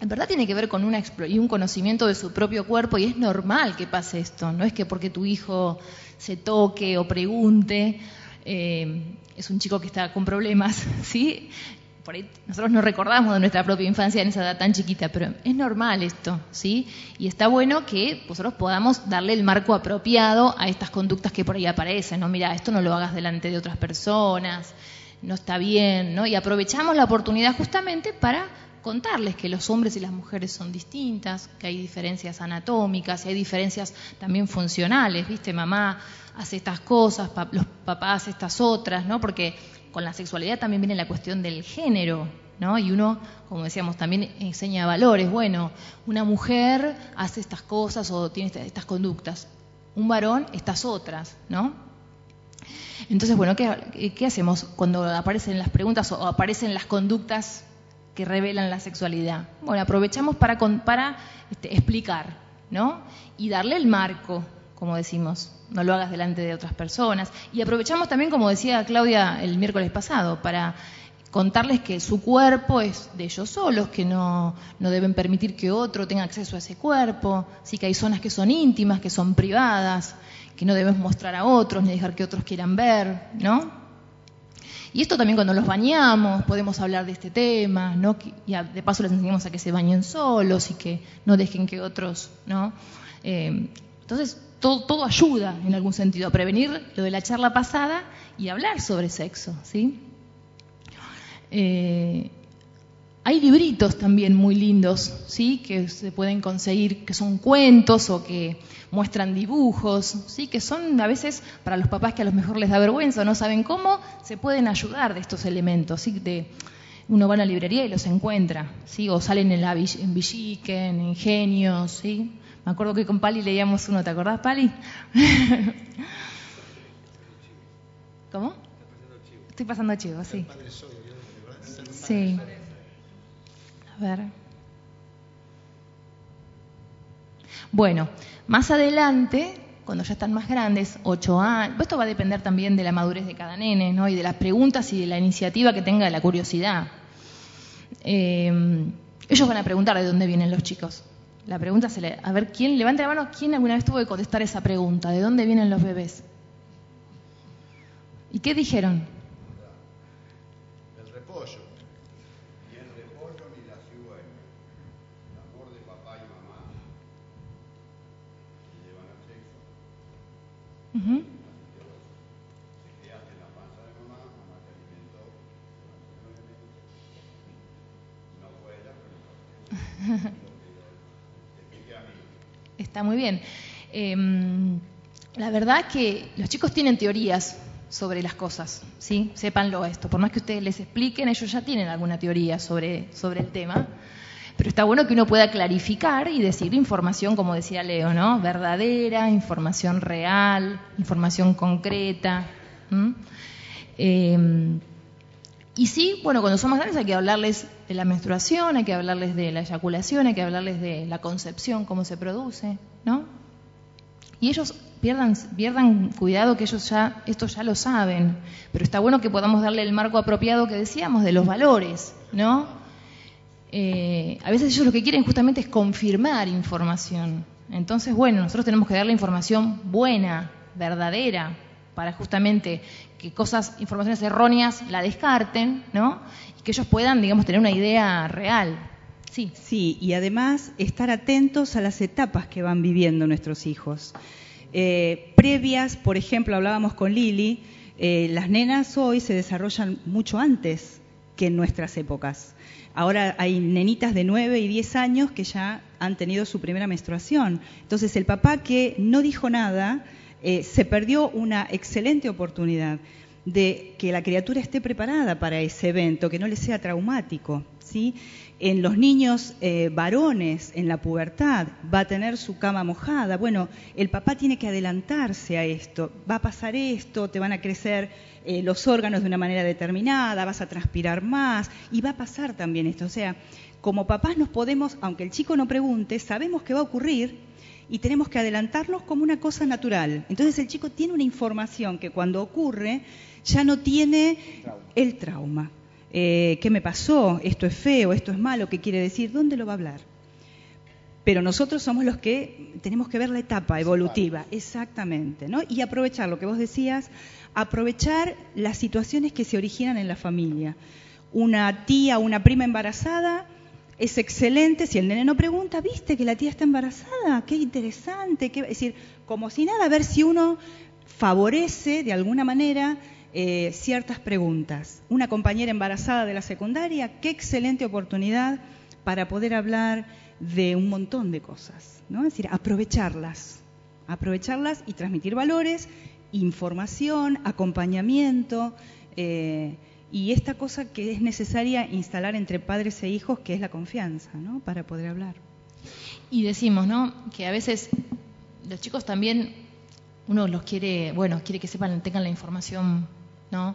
En verdad tiene que ver con y un conocimiento de su propio cuerpo y es normal que pase esto. No es que porque tu hijo se toque o pregunte, eh, es un chico que está con problemas, <laughs> ¿sí? Por ahí nosotros no recordamos de nuestra propia infancia en esa edad tan chiquita, pero es normal esto, ¿sí? Y está bueno que nosotros podamos darle el marco apropiado a estas conductas que por ahí aparecen, ¿no? Mira, esto no lo hagas delante de otras personas, no está bien, ¿no? Y aprovechamos la oportunidad justamente para contarles que los hombres y las mujeres son distintas, que hay diferencias anatómicas y hay diferencias también funcionales, ¿viste? Mamá hace estas cosas, los papás estas otras, ¿no? Porque con la sexualidad también viene la cuestión del género, ¿no? Y uno, como decíamos, también enseña valores. Bueno, una mujer hace estas cosas o tiene estas conductas, un varón estas otras, ¿no? Entonces, bueno, ¿qué, hacemos cuando aparecen las preguntas o aparecen las conductas que revelan la sexualidad. Bueno, aprovechamos para, para este, explicar, ¿no? Y darle el marco, como decimos, no lo hagas delante de otras personas. Y aprovechamos también, como decía Claudia el miércoles pasado, para contarles que su cuerpo es de ellos solos, que no, no deben permitir que otro tenga acceso a ese cuerpo, sí que hay zonas que son íntimas, que son privadas, que no debemos mostrar a otros ni dejar que otros quieran ver, ¿no? Y esto también cuando los bañamos, podemos hablar de este tema, ¿no? Y de paso les enseñamos a que se bañen solos y que no dejen que otros, ¿no? Eh, entonces, todo, todo, ayuda en algún sentido a prevenir lo de la charla pasada y hablar sobre sexo, ¿sí? Eh, hay libritos también muy lindos, ¿sí? Que se pueden conseguir, que son cuentos o que muestran dibujos, ¿sí? Que son a veces para los papás que a lo mejor les da vergüenza o no saben cómo, se pueden ayudar de estos elementos, ¿sí? De, uno va a la librería y los encuentra, ¿sí? O salen en, la, en Villique, en Ingenios, ¿sí? Me acuerdo que con Pali leíamos uno, ¿te acordás, Pali? <laughs> ¿Cómo? Estoy pasando chivo, sí. Sí ver. Bueno, más adelante, cuando ya están más grandes, ocho años, esto va a depender también de la madurez de cada nene, ¿no? Y de las preguntas y de la iniciativa que tenga de la curiosidad. Eh, ellos van a preguntar de dónde vienen los chicos. La pregunta se le, a ver, ¿quién levante la mano? ¿Quién alguna vez tuvo que contestar esa pregunta? ¿De dónde vienen los bebés? ¿Y qué dijeron? Está muy bien. Em, la verdad que los chicos tienen teorías sobre las cosas, ¿sí? Sépanlo esto. Por más que ustedes les expliquen, ellos ya tienen alguna teoría sobre, sobre el tema. Pero está bueno que uno pueda clarificar y decir información, como decía Leo, ¿no? Verdadera, información real, información concreta. Em, y sí, bueno, cuando son más grandes hay que hablarles de la menstruación, hay que hablarles de la eyaculación, hay que hablarles de la concepción, cómo se produce, ¿no? Y ellos pierdan, pierdan cuidado que ellos ya, esto ya lo saben, pero está bueno que podamos darle el marco apropiado que decíamos de los valores, ¿no? Eh, a veces ellos lo que quieren justamente es confirmar información. Entonces, bueno, nosotros tenemos que darle información buena, verdadera, para justamente que cosas, informaciones erróneas la descarten, ¿no? Y que ellos puedan, digamos, tener una idea real. Sí. Sí, y además estar atentos a las etapas que van viviendo nuestros hijos. Eh, previas, por ejemplo, hablábamos con Lili, eh, las nenas hoy se desarrollan mucho antes que en nuestras épocas. Ahora hay nenitas de 9 y 10 años que ya han tenido su primera menstruación. Entonces el papá que no dijo nada, eh, se perdió una excelente oportunidad de que la criatura esté preparada para ese evento, que no le sea traumático. ¿sí? En los niños eh, varones, en la pubertad, va a tener su cama mojada. Bueno, el papá tiene que adelantarse a esto. Va a pasar esto, te van a crecer eh, los órganos de una manera determinada, vas a transpirar más y va a pasar también esto. O sea, como papás nos podemos, aunque el chico no pregunte, sabemos que va a ocurrir y tenemos que adelantarnos como una cosa natural. Entonces el chico tiene una información que cuando ocurre ya no tiene el trauma. Eh, ¿Qué me pasó? ¿Esto es feo? ¿Esto es malo? ¿Qué quiere decir? ¿Dónde lo va a hablar? Pero nosotros somos los que tenemos que ver la etapa evolutiva, exactamente, ¿no? Y aprovechar lo que vos decías, aprovechar las situaciones que se originan en la familia. Una tía, una prima embarazada, es excelente. Si el nene no pregunta, viste que la tía está embarazada, qué interesante. Qué... Es decir, como si nada, a ver si uno favorece de alguna manera eh, ciertas preguntas. Una compañera embarazada de la secundaria, qué excelente oportunidad para poder hablar de un montón de cosas. ¿no? Es decir, aprovecharlas, aprovecharlas y transmitir valores, información, acompañamiento. Eh, y esta cosa que es necesaria instalar entre padres e hijos, que es la confianza, ¿no? Para poder hablar. Y decimos, ¿no? Que a veces los chicos también, uno los quiere, bueno, quiere que sepan, tengan la información ¿no?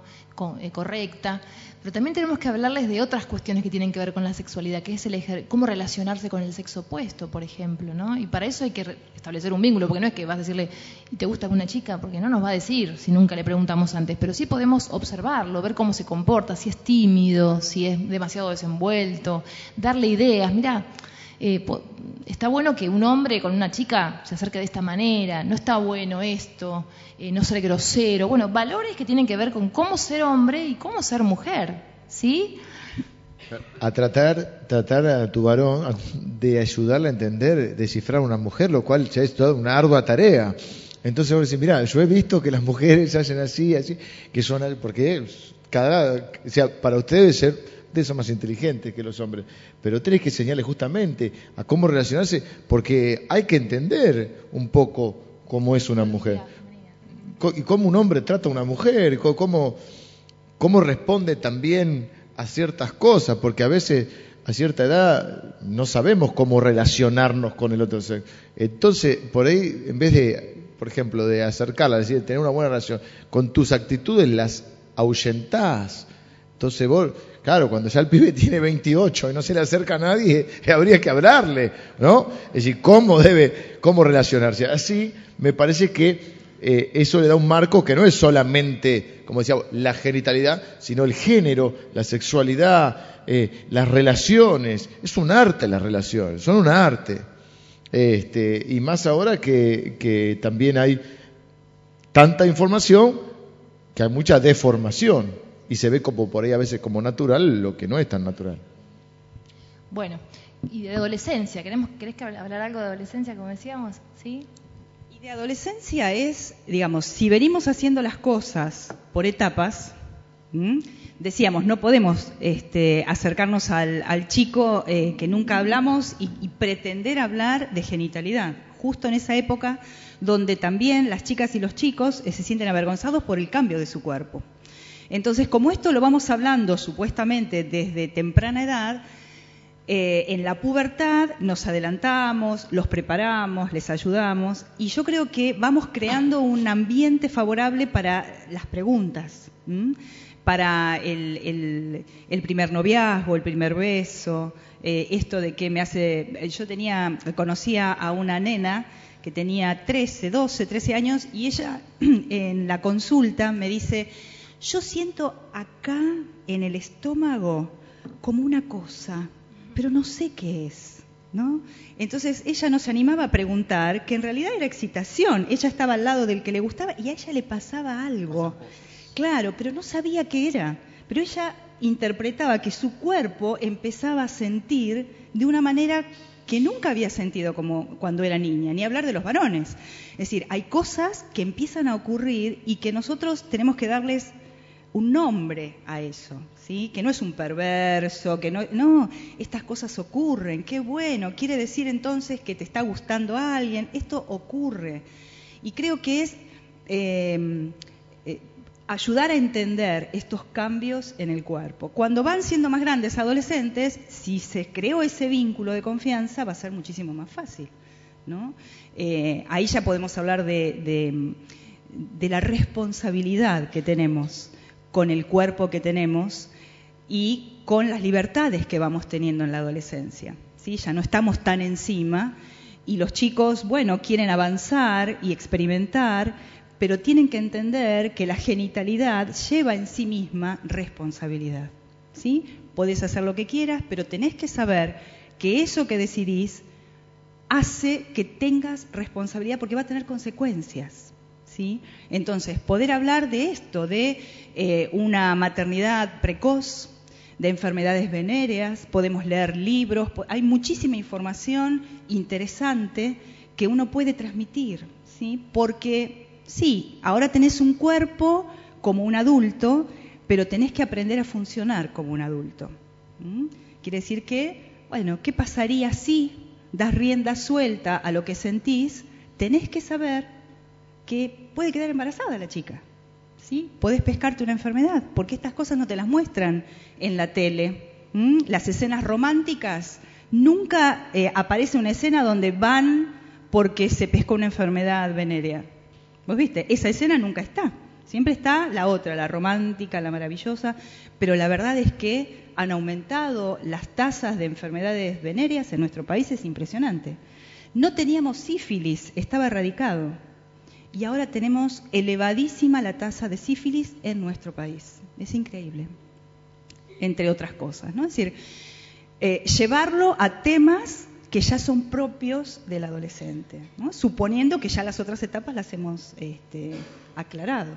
Eh, correcta, pero también tenemos que hablarles de otras cuestiones que tienen que ver con la sexualidad, que es el cómo relacionarse con el sexo opuesto, por ejemplo, ¿no? Y para eso hay que establecer un vínculo, porque no es que vas a decirle, ¿y te gusta una chica? Porque no nos va a decir si nunca le preguntamos antes, pero sí podemos observarlo, ver cómo se comporta, si es tímido, si es demasiado desenvuelto, darle ideas, mira, eh, está bueno que un hombre con una chica se acerque de esta manera, no está bueno esto, eh, no ser grosero, bueno, valores que tienen que ver con cómo ser hombre y cómo ser mujer, ¿sí? A tratar, tratar a tu varón de ayudarle a entender, descifrar a una mujer, lo cual ya es toda una ardua tarea. Entonces mira, yo he visto que las mujeres <laughs> hacen así, así, que son, porque cada, o sea, para ustedes ser son más inteligentes que los hombres, pero tenés que enseñarles justamente a cómo relacionarse, porque hay que entender un poco cómo es una mujer y cómo un hombre trata a una mujer, cómo, cómo responde también a ciertas cosas, porque a veces a cierta edad no sabemos cómo relacionarnos con el otro sexo. Entonces, por ahí, en vez de, por ejemplo, de acercarla, decir, tener una buena relación, con tus actitudes las ahuyentás. Entonces vos Claro, cuando ya el pibe <laughs> tiene 28 y no se le acerca a nadie, <laughs> habría que hablarle, ¿no? Es decir, cómo debe, cómo relacionarse. Así me parece que eh, eso le da un marco que no es solamente, como decía, la genitalidad, sino el género, la sexualidad, eh, las relaciones. Es un arte las relaciones, son un arte. Este, y más ahora que, que también hay tanta información que hay mucha deformación y se ve como por ahí a veces como natural lo que no es tan natural. Bueno, y de adolescencia, ¿queremos, ¿querés hablar algo de adolescencia, como decíamos? ¿Sí? Y de adolescencia es, digamos, si venimos haciendo las cosas por etapas, decíamos, no podemos este, acercarnos al, chico eh, que nunca hablamos y, y pretender hablar de genitalidad, justo en esa época donde también las chicas y los chicos eh, se sienten avergonzados por el cambio de su cuerpo. Entonces, como esto lo vamos hablando supuestamente desde temprana edad, Eh, en la pubertad nos adelantamos, los preparamos, les ayudamos y yo creo que vamos creando un ambiente favorable para las preguntas, para el, primer noviazgo, el primer beso, eh, esto de que me hace... Yo tenía, conocía a una nena que tenía 13, 12, 13 años y ella <clears throat> en la consulta me dice, yo siento acá en el estómago como una cosa pero no sé qué es, ¿no? Entonces ella no se animaba a preguntar, que en realidad era excitación. Ella estaba al lado del que le gustaba y a ella le pasaba algo. Claro, pero no sabía qué era. Pero ella interpretaba que su cuerpo empezaba a sentir de una manera que nunca había sentido como cuando era niña, ni hablar de los varones. Es decir, hay cosas que empiezan a ocurrir y que nosotros tenemos que darles un nombre a eso, ¿sí? Que no es un perverso, que no, no, estas cosas ocurren, qué bueno, quiere decir entonces que te está gustando a alguien, esto ocurre. Y creo que es eh, eh, ayudar a entender estos cambios en el cuerpo. Cuando van siendo más grandes, adolescentes, si se creó ese vínculo de confianza, va a ser muchísimo más fácil. ¿no? Eh, ahí ya podemos hablar de la responsabilidad que tenemos con el cuerpo que tenemos y con las libertades que vamos teniendo en la adolescencia. ¿sí? Ya no estamos tan encima y los chicos, bueno, quieren avanzar y experimentar, pero tienen que entender que la genitalidad lleva en sí misma responsabilidad. ¿sí? Podés hacer lo que quieras, pero tenés que saber que eso que decidís hace que tengas responsabilidad porque va a tener consecuencias. Entonces, poder hablar de esto, de eh, una maternidad precoz, de enfermedades venéreas, podemos leer libros, hay muchísima información interesante que uno puede transmitir, ¿sí? Porque sí, ahora tenés un cuerpo como un adulto, pero tenés que aprender a funcionar como un adulto. Quiere decir que, bueno, ¿qué pasaría si das rienda suelta a lo que sentís? Tenés que saber que puede quedar embarazada la chica. ¿sí? Podés pescarte una enfermedad, porque estas cosas no te las muestran en la tele. Las escenas románticas, nunca eh, aparece una escena donde van porque se pescó una enfermedad venérea. ¿Vos viste? Esa escena nunca está. Siempre está la otra, la romántica, la maravillosa, pero la verdad es que han aumentado las tasas de enfermedades venéreas en nuestro país, es impresionante. No teníamos sífilis, estaba erradicado y ahora tenemos elevadísima la tasa de sífilis en nuestro país. Es increíble, entre otras cosas. ¿no? Es decir, eh, llevarlo a temas que ya son propios del adolescente, suponiendo que ya las otras etapas las hemos este, aclarado.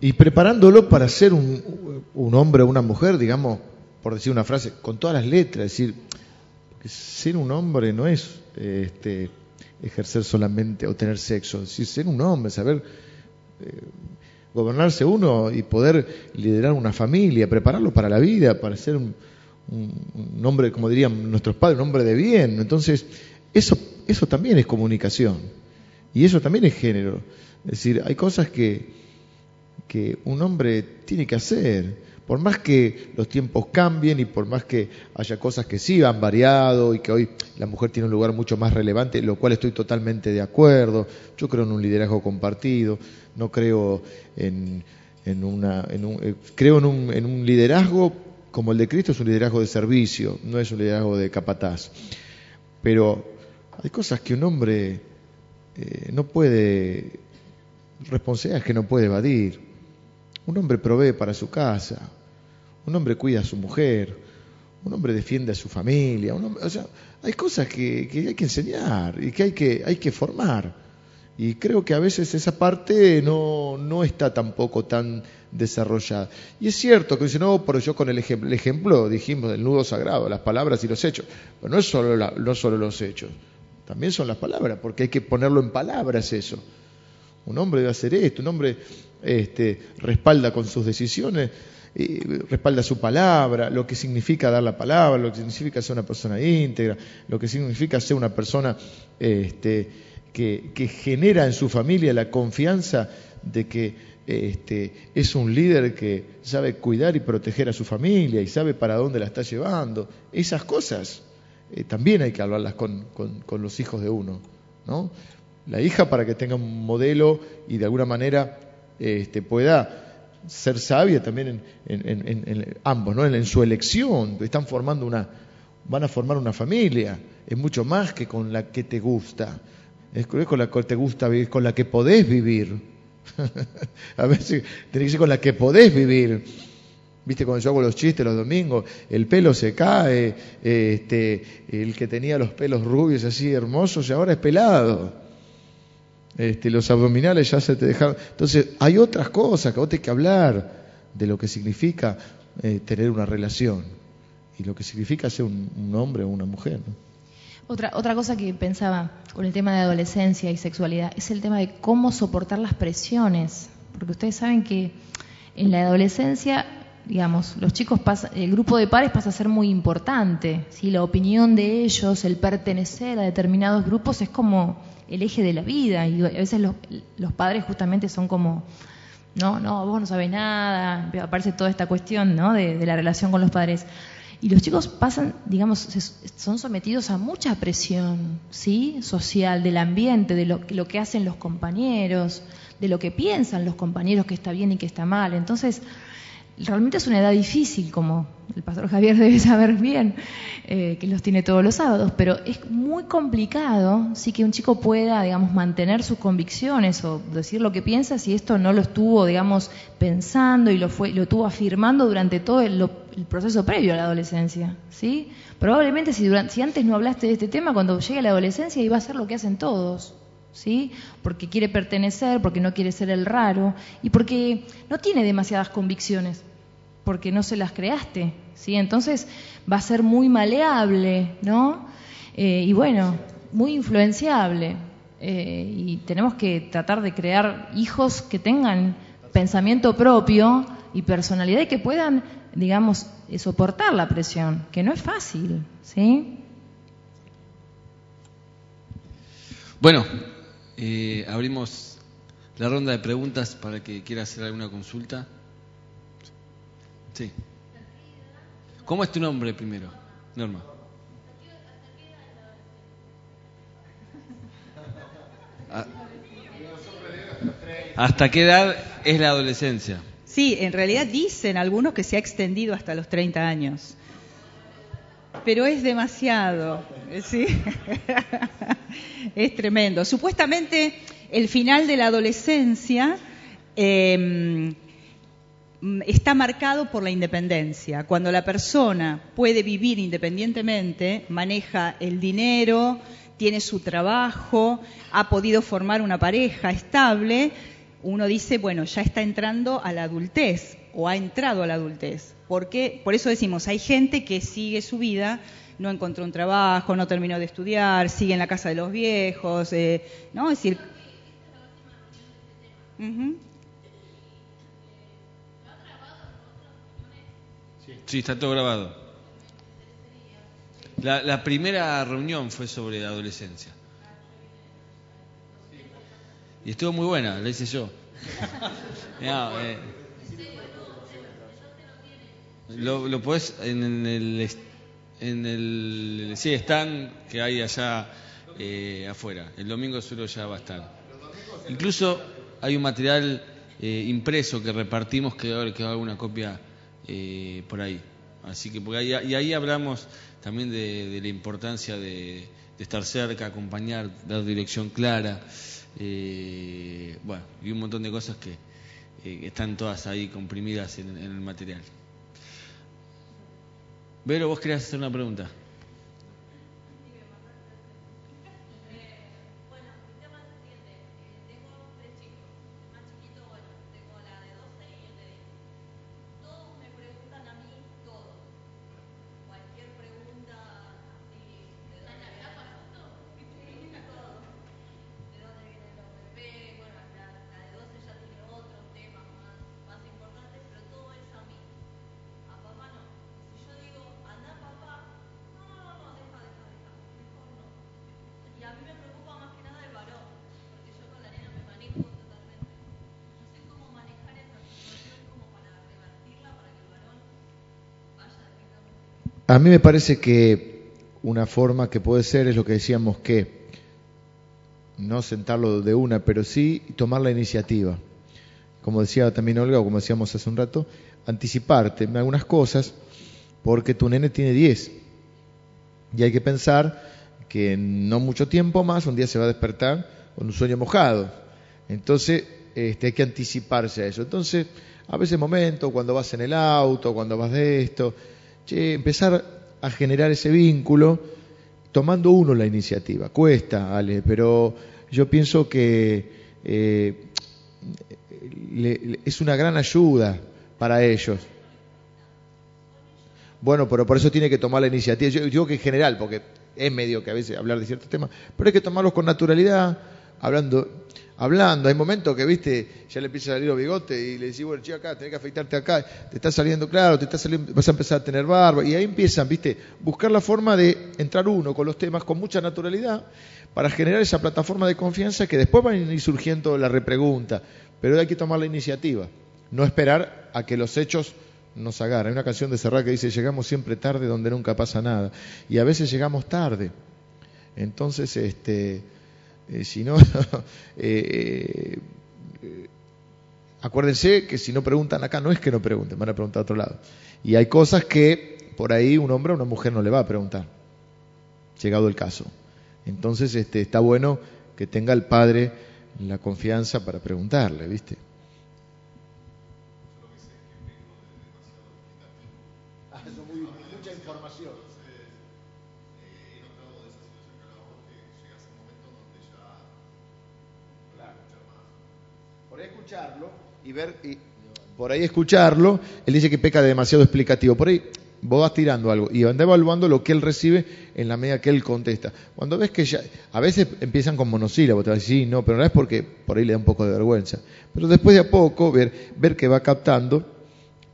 Y preparándolo para ser un, hombre o una mujer, digamos, por decir una frase, con todas las letras, es decir, ser un hombre no es este, ejercer solamente o tener sexo, decir, ser un hombre, saber eh, gobernarse uno y poder liderar una familia, prepararlo para la vida, para ser un, hombre, como dirían nuestros padres, un hombre de bien. Entonces, eso, eso también es comunicación y eso también es género. Es decir, hay cosas que, que un hombre tiene que hacer por más que los tiempos cambien y por más que haya cosas que sí han variado y que hoy la mujer tiene un lugar mucho más relevante, lo cual estoy totalmente de acuerdo. Yo creo en un liderazgo compartido, no creo en, una, eh, creo en un, en un liderazgo como el de Cristo, es un liderazgo de servicio, no es un liderazgo de capataz. Pero hay cosas que un hombre eh, no puede, responsabilidades que no puede evadir. Un hombre provee para su casa, un hombre cuida a su mujer, un hombre defiende a su familia. o sea, hay cosas que, hay que enseñar y que hay que, hay que formar. Y creo que a veces esa parte no, no está tampoco tan desarrollada. Y es cierto que dice, no, pero yo con el ejemplo, el ejemplo dijimos del nudo sagrado, las palabras y los hechos. Pero no es solo, no solo los hechos, también son las palabras, porque hay que ponerlo en palabras eso. Un hombre debe hacer esto, un hombre este, respalda con sus decisiones, respalda su palabra, lo que significa dar la palabra, lo que significa ser una persona íntegra, lo que significa ser una persona este, que, genera en su familia la confianza de que este, es un líder que sabe cuidar y proteger a su familia y sabe para dónde la está llevando. Esas cosas eh, también hay que hablarlas con, con, los hijos de uno. ¿no? La hija para que tenga un modelo y de alguna manera este, pueda ser sabia también en, ambos, ¿no? en, su elección. Están formando una, van a formar una familia. Es mucho más que con la que te gusta. Es con la que te gusta vivir, con la que podés vivir. <laughs> a veces tenés que ser con la que podés vivir. Viste, cuando yo hago los chistes los domingos, el pelo se cae, este, el que tenía los pelos rubios así hermosos y ahora es pelado. Este, los abdominales ya se te dejaron. Entonces, hay otras cosas que vos tenés que hablar de lo que significa eh, tener una relación y lo que significa ser un, hombre o una mujer. Otra, otra cosa que pensaba con el tema de adolescencia y sexualidad es el tema de cómo soportar las presiones. Porque ustedes saben que en la adolescencia, digamos, los chicos el grupo de pares pasa a ser muy importante. ¿sí? La opinión de ellos, el pertenecer a determinados grupos es como el eje de la vida y a veces los, los padres justamente son como, no, no, vos no sabés nada, aparece toda esta cuestión ¿no? de, la relación con los padres. Y los chicos pasan, digamos, son sometidos a mucha presión, ¿sí? Social, del ambiente, de lo, lo que hacen los compañeros, de lo que piensan los compañeros que está bien y que está mal. Entonces, realmente es una edad difícil, como el pastor Javier <laughs> debe saber bien, eh, que los tiene todos los sábados, pero es muy complicado sí que un chico pueda, digamos, mantener sus convicciones o decir lo que piensa si esto no lo estuvo, digamos, pensando y lo fue, lo estuvo afirmando durante todo el, proceso previo a la adolescencia, ¿sí? Probablemente si, durante, si antes no hablaste de este tema, cuando llegue la adolescencia iba a ser lo que hacen todos, ¿sí? Porque quiere pertenecer, porque no quiere ser el raro y porque no tiene demasiadas convicciones, porque no se las creaste, ¿sí? Entonces va a ser muy maleable, ¿no? Eh, y bueno, muy influenciable. Eh, y tenemos que tratar de crear hijos que tengan pensamiento propio y personalidad y que puedan, digamos, soportar la presión, que no es fácil, ¿sí? Bueno, eh, abrimos la ronda de preguntas para que quiera hacer alguna consulta. Sí. ¿Cómo es tu nombre primero, Norma? Ah. ¿Hasta qué edad es la adolescencia? Sí, en realidad dicen algunos que se ha extendido hasta los 30 años. Pero es demasiado, ¿sí? <laughs> es tremendo. Supuestamente el final de la adolescencia em, está marcado por la independencia. Cuando la persona puede vivir independientemente, maneja el dinero, tiene su trabajo, ha podido formar una pareja estable, uno dice, bueno, ya está entrando a la adultez o ha entrado a la adultez. Porque, por eso decimos, hay gente que sigue su vida no encontró un trabajo, no terminó de estudiar, sigue en la casa de los viejos, eh, ¿no? Es decir... Sí, está todo grabado. La, primera reunión fue sobre adolescencia. Y estuvo muy buena, la hice yo. <laughs> Eh, lo, lo podés en el en el sí están que hay allá eh, afuera. El domingo solo ya va a estar. Incluso hay un material eh, impreso que repartimos que va a alguna copia eh, por ahí. Así que porque ahí, y ahí hablamos también de, la importancia de, estar cerca, acompañar, dar dirección clara. bueno, y un montón de cosas que están todas ahí comprimidas en el material. Vero, vos querías hacer una pregunta. A mí me parece que una forma que puede ser es lo que decíamos que no sentarlo de una, pero sí tomar la iniciativa. Como decía también Olga, o como decíamos hace un rato, anticiparte en algunas cosas, porque tu nene tiene 10. Y hay que pensar que no mucho tiempo más, un día se va a despertar con un sueño mojado. Entonces, este, hay que anticiparse a eso. Entonces, a veces momento, cuando vas en el auto, cuando vas de esto, empezar a generar ese vínculo tomando uno la iniciativa. Cuesta, Ale, pero yo pienso que eh, es una gran ayuda para ellos. Bueno, pero por eso tiene que tomar la iniciativa. Yo digo que en general, porque es medio que a veces hablar de ciertos temas, pero hay que tomarlos con naturalidad, hablando hablando. Hay momentos que, viste, ya le empieza a salir los bigotes y le decís, bueno, chico, acá, tenés que afeitarte acá, te está saliendo claro, te está saliendo, vas a empezar a tener barba. Y ahí empiezan, viste, buscar la forma de entrar uno con los temas con mucha naturalidad para generar esa plataforma de confianza que después van a ir surgiendo la repregunta. Pero hay que tomar la iniciativa, no esperar a que los hechos nos agarren. Hay una canción de Serrat que dice, llegamos siempre tarde donde nunca pasa nada. Y a veces llegamos tarde. Entonces, este eh, si no, <laughs> eh, eh, acuérdense que si no preguntan acá, no es que no pregunten, van a preguntar a otro lado. Y hay cosas que por ahí un hombre o una mujer no le va a preguntar, llegado el caso. Entonces este, está bueno que tenga el padre la confianza para preguntarle, ¿viste? Y ver, y por ahí escucharlo, él dice que peca de demasiado explicativo. Por ahí vos vas tirando algo y anda evaluando lo que él recibe en la medida que él contesta. Cuando ves que ya, a veces empiezan con monosílabos, te vas a decir, sí, no, pero no es porque por ahí le da un poco de vergüenza. Pero después de a poco, ver, ver que va captando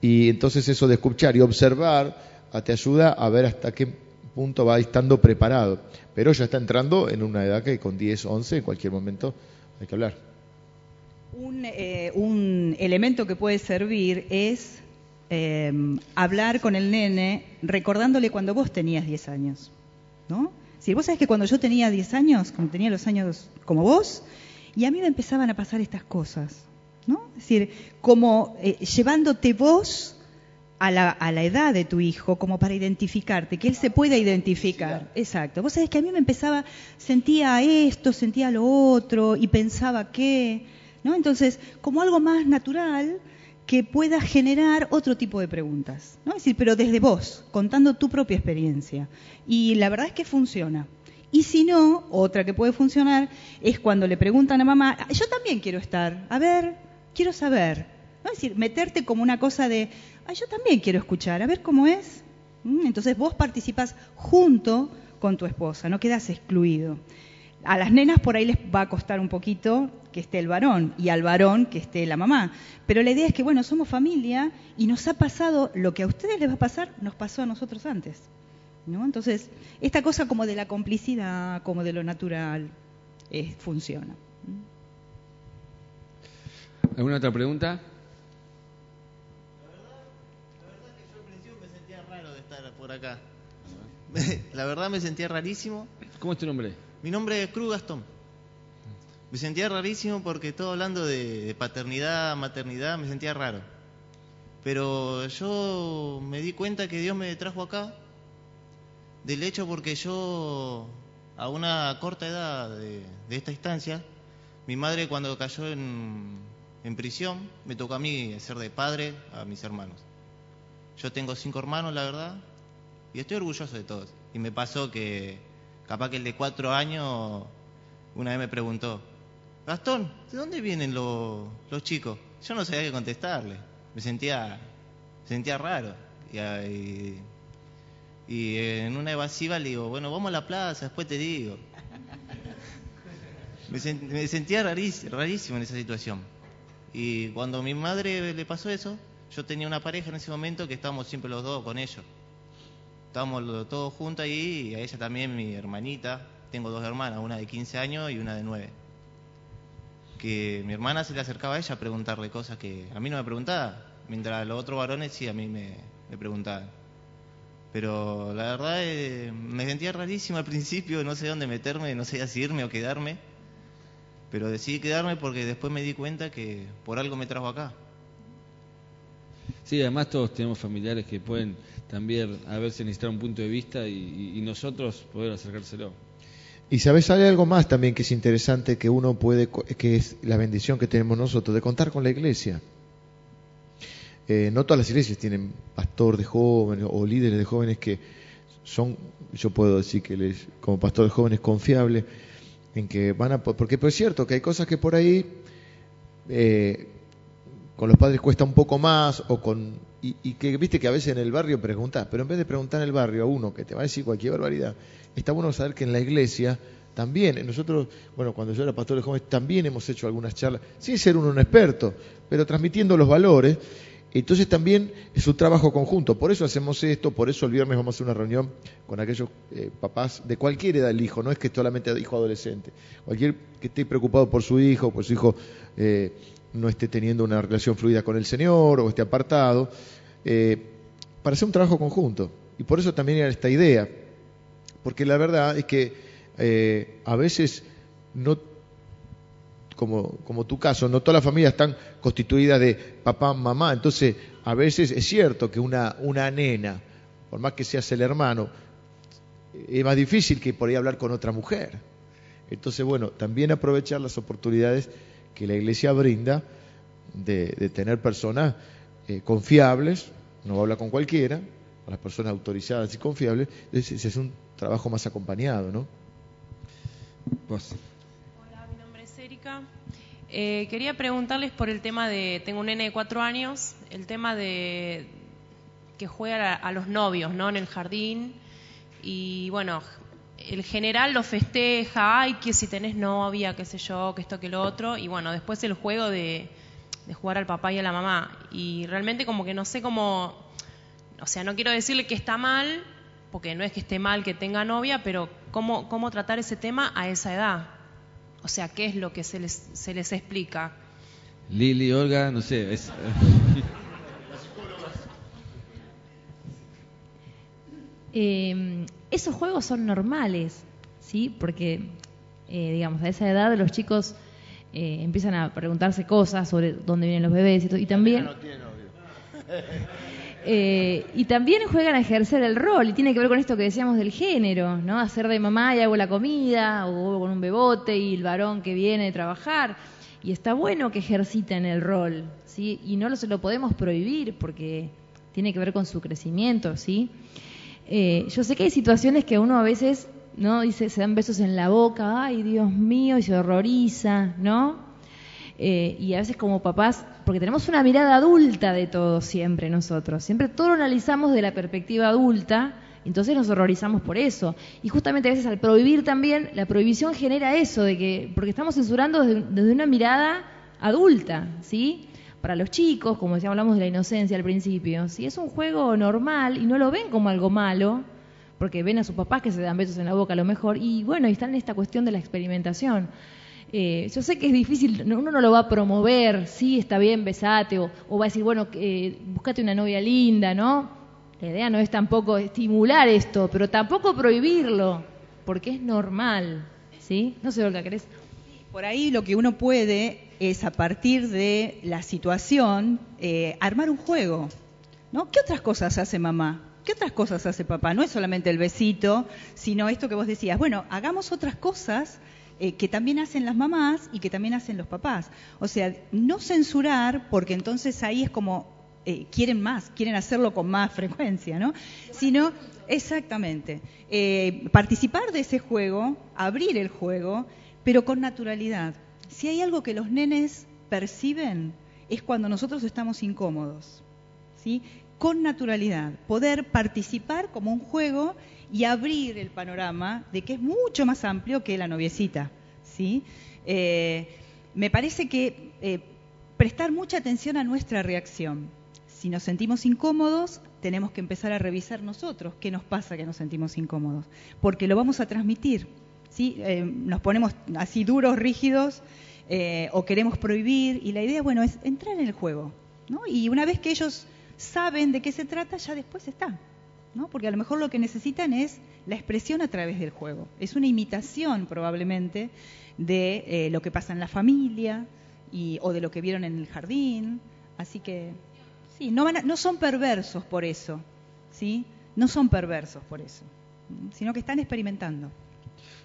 y entonces eso de escuchar y observar te ayuda a ver hasta qué punto va estando preparado. Pero ya está entrando en una edad que con 10, 11, en cualquier momento hay que hablar. Eh, un, elemento que puede servir es eh, hablar con el nene recordándole cuando vos tenías 10 años. ¿no? Si vos sabés que cuando yo tenía 10 años, cuando tenía los años como vos, y a mí me empezaban a pasar estas cosas. ¿no? Es decir, como eh, llevándote vos a la, a la, edad de tu hijo como para identificarte, que él se pueda identificar. Exacto. Vos sabés que a mí me empezaba, sentía esto, sentía lo otro y pensaba que... Entonces, como algo más natural que pueda generar otro tipo de preguntas, ¿no? Es decir, pero desde vos, contando tu propia experiencia. Y la verdad es que funciona. Y si no, otra que puede funcionar es cuando le preguntan a mamá, yo también quiero estar, a ver, quiero saber. ¿no? Es decir, meterte como una cosa de, yo también quiero escuchar, a ver cómo es. ¿Mm? Entonces vos participas junto con tu esposa, no quedas excluido. A las nenas por ahí les va a costar un poquito que esté el varón y al varón que esté la mamá. Pero la idea es que, bueno, somos familia y nos ha pasado lo que a ustedes les va a pasar, nos pasó a nosotros antes. ¿no? Entonces, esta cosa como de la complicidad, como de lo natural, eh, funciona. ¿Alguna otra pregunta? La verdad, que yo al principio me sentía raro de estar por acá. <laughs> La verdad me sentía rarísimo. ¿Cómo es tu nombre? Mi nombre es Cruz Gastón. Me sentía rarísimo porque todo hablando de, paternidad, maternidad, me sentía raro. Pero yo me di cuenta que Dios me trajo acá del hecho porque yo, a una corta edad de, esta instancia, mi madre cuando cayó en, en, prisión, me tocó a mí ser de padre a mis hermanos. Yo tengo cinco hermanos, la verdad, y estoy orgulloso de todos. Y me pasó que Capaz que el de cuatro años una vez me preguntó, Gastón, ¿de dónde vienen los, chicos? Yo no sabía qué contestarle. Me sentía, sentía raro. Y, y, en una evasiva le digo, bueno, vamos a la plaza, después te digo. <laughs> Me, sentía rarísimo, rarísimo en esa situación. Y cuando a mi madre le pasó eso, yo tenía una pareja en ese momento que estábamos siempre los dos con ellos. Estábamos todos juntos ahí y a ella también, mi hermanita. Tengo dos hermanas, una de 15 años y una de 9. Que mi hermana se le acercaba a ella a preguntarle cosas que a mí no me preguntaba, mientras los otros varones sí a mí me, me preguntaban. Pero la verdad eh, me sentía rarísimo al principio, no sé dónde meterme, no sé si irme o quedarme. Pero decidí quedarme porque después me di cuenta que por algo me trajo acá. Sí, además todos tenemos familiares que pueden también a veces necesitar un punto de vista y, nosotros poder acercárselo. Y sabes, hay algo más también que es interesante que uno puede, que es la bendición que tenemos nosotros, de contar con la iglesia. Eh, no todas las iglesias tienen pastor de jóvenes o líderes de jóvenes que son, yo puedo decir que les, como pastor de jóvenes confiable, en que van a, porque pues es cierto que hay cosas que por ahí eh, con los padres cuesta un poco más o con y, que viste que a veces en el barrio preguntas, pero en vez de preguntar en el barrio a uno que te va a decir cualquier barbaridad, está bueno saber que en la iglesia también, nosotros, bueno, cuando yo era pastor de jóvenes, también hemos hecho algunas charlas, sin ser uno un experto, pero transmitiendo los valores. Entonces también es un trabajo conjunto, por eso hacemos esto, por eso el viernes vamos a hacer una reunión con aquellos eh, papás de cualquier edad del hijo, no es que solamente hijo adolescente, cualquier que esté preocupado por su hijo, por su hijo eh, no esté teniendo una relación fluida con el Señor o esté apartado, eh, para hacer un trabajo conjunto. Y por eso también era esta idea, porque la verdad es que eh, a veces no, como, como tu caso, no todas las familias están constituidas de papá, mamá, entonces a veces es cierto que una, una nena, por más que seas el hermano, es más difícil que por ahí hablar con otra mujer. Entonces, bueno, también aprovechar las oportunidades que la Iglesia brinda de, tener personas eh, confiables, no habla con cualquiera, con las personas autorizadas y confiables, es, es un trabajo más acompañado, ¿no? Hola, mi nombre es Erika. Eh, quería preguntarles por el tema de, tengo un nene de cuatro años, el tema de que juega a, a los novios, ¿no? En el jardín. Y bueno, el general lo festeja, ay, que si tenés novia, qué sé yo, que esto, que lo otro, y bueno, después el juego de, jugar al papá y a la mamá. Y realmente como que no sé cómo, o sea, no quiero decirle que está mal, porque no es que esté mal que tenga novia, pero cómo, cómo tratar ese tema a esa edad. O sea, ¿qué es lo que se les, se les explica? Lili, Olga, no sé. Es... eh, esos juegos son normales, ¿sí? Porque, eh, digamos, a esa edad los chicos eh, empiezan a preguntarse cosas sobre dónde vienen los bebés y, todo, y también... <laughs> Eh, y también juegan a ejercer el rol, y tiene que ver con esto que decíamos del género, ¿no? Hacer de mamá y hago la comida, o con un bebote y el varón que viene a trabajar. Y está bueno que ejerciten el rol, ¿sí? Y no lo, se lo podemos prohibir porque tiene que ver con su crecimiento, ¿sí? Eh, yo sé que hay situaciones que uno a veces, ¿no? Dice, se dan besos en la boca, ay Dios mío, y se horroriza, ¿no? Eh, y a veces como papás, porque tenemos una mirada adulta de todo siempre nosotros, siempre todo lo analizamos de la perspectiva adulta, entonces nos horrorizamos por eso. Y justamente a veces al prohibir también, la prohibición genera eso, de que, porque estamos censurando desde, desde una mirada adulta, ¿sí? Para los chicos, como decía, hablamos de la inocencia al principio, si es un juego normal y no lo ven como algo malo, porque ven a sus papás que se dan besos en la boca a lo mejor, y bueno, y están en esta cuestión de la experimentación. Eh, yo sé que es difícil, uno no lo va a promover, sí, está bien, besate, o, va a decir, bueno, eh, búscate una novia linda, ¿no? La idea no es tampoco estimular esto, pero tampoco prohibirlo, porque es normal, ¿sí? No sé, Olga, ¿querés? Por ahí lo que uno puede es a partir de la situación eh, armar un juego. ¿no? ¿Qué otras cosas hace mamá? ¿Qué otras cosas hace papá? No es solamente el besito, sino esto que vos decías. Bueno, hagamos otras cosas eh, que también hacen las mamás y que también hacen los papás. O sea, no censurar, porque entonces ahí es como eh, quieren más, quieren hacerlo con más <laughs> frecuencia, ¿no? Sino, exactamente, participar de ese juego, abrir el juego pero con naturalidad. Si hay algo que los nenes perciben es cuando nosotros estamos incómodos, ¿sí? Con naturalidad, poder participar como un juego y abrir el panorama de que es mucho más amplio que la noviecita, ¿sí? Eh, me parece que eh, prestar mucha atención a nuestra reacción. Si nos sentimos incómodos, tenemos que empezar a revisar nosotros qué nos pasa que nos sentimos incómodos, porque lo vamos a transmitir. ¿Sí? Eh, nos ponemos así duros, rígidos, eh, o queremos prohibir, y la idea, bueno, es entrar en el juego, ¿no? Y una vez que ellos saben de qué se trata, ya después está. ¿no? Porque a lo mejor lo que necesitan es la expresión a través del juego. Es una imitación probablemente de eh, lo que pasa en la familia y, o de lo que vieron en el jardín. Así que sí, no, van no son perversos por eso, ¿sí? No son perversos por eso, sino que están experimentando.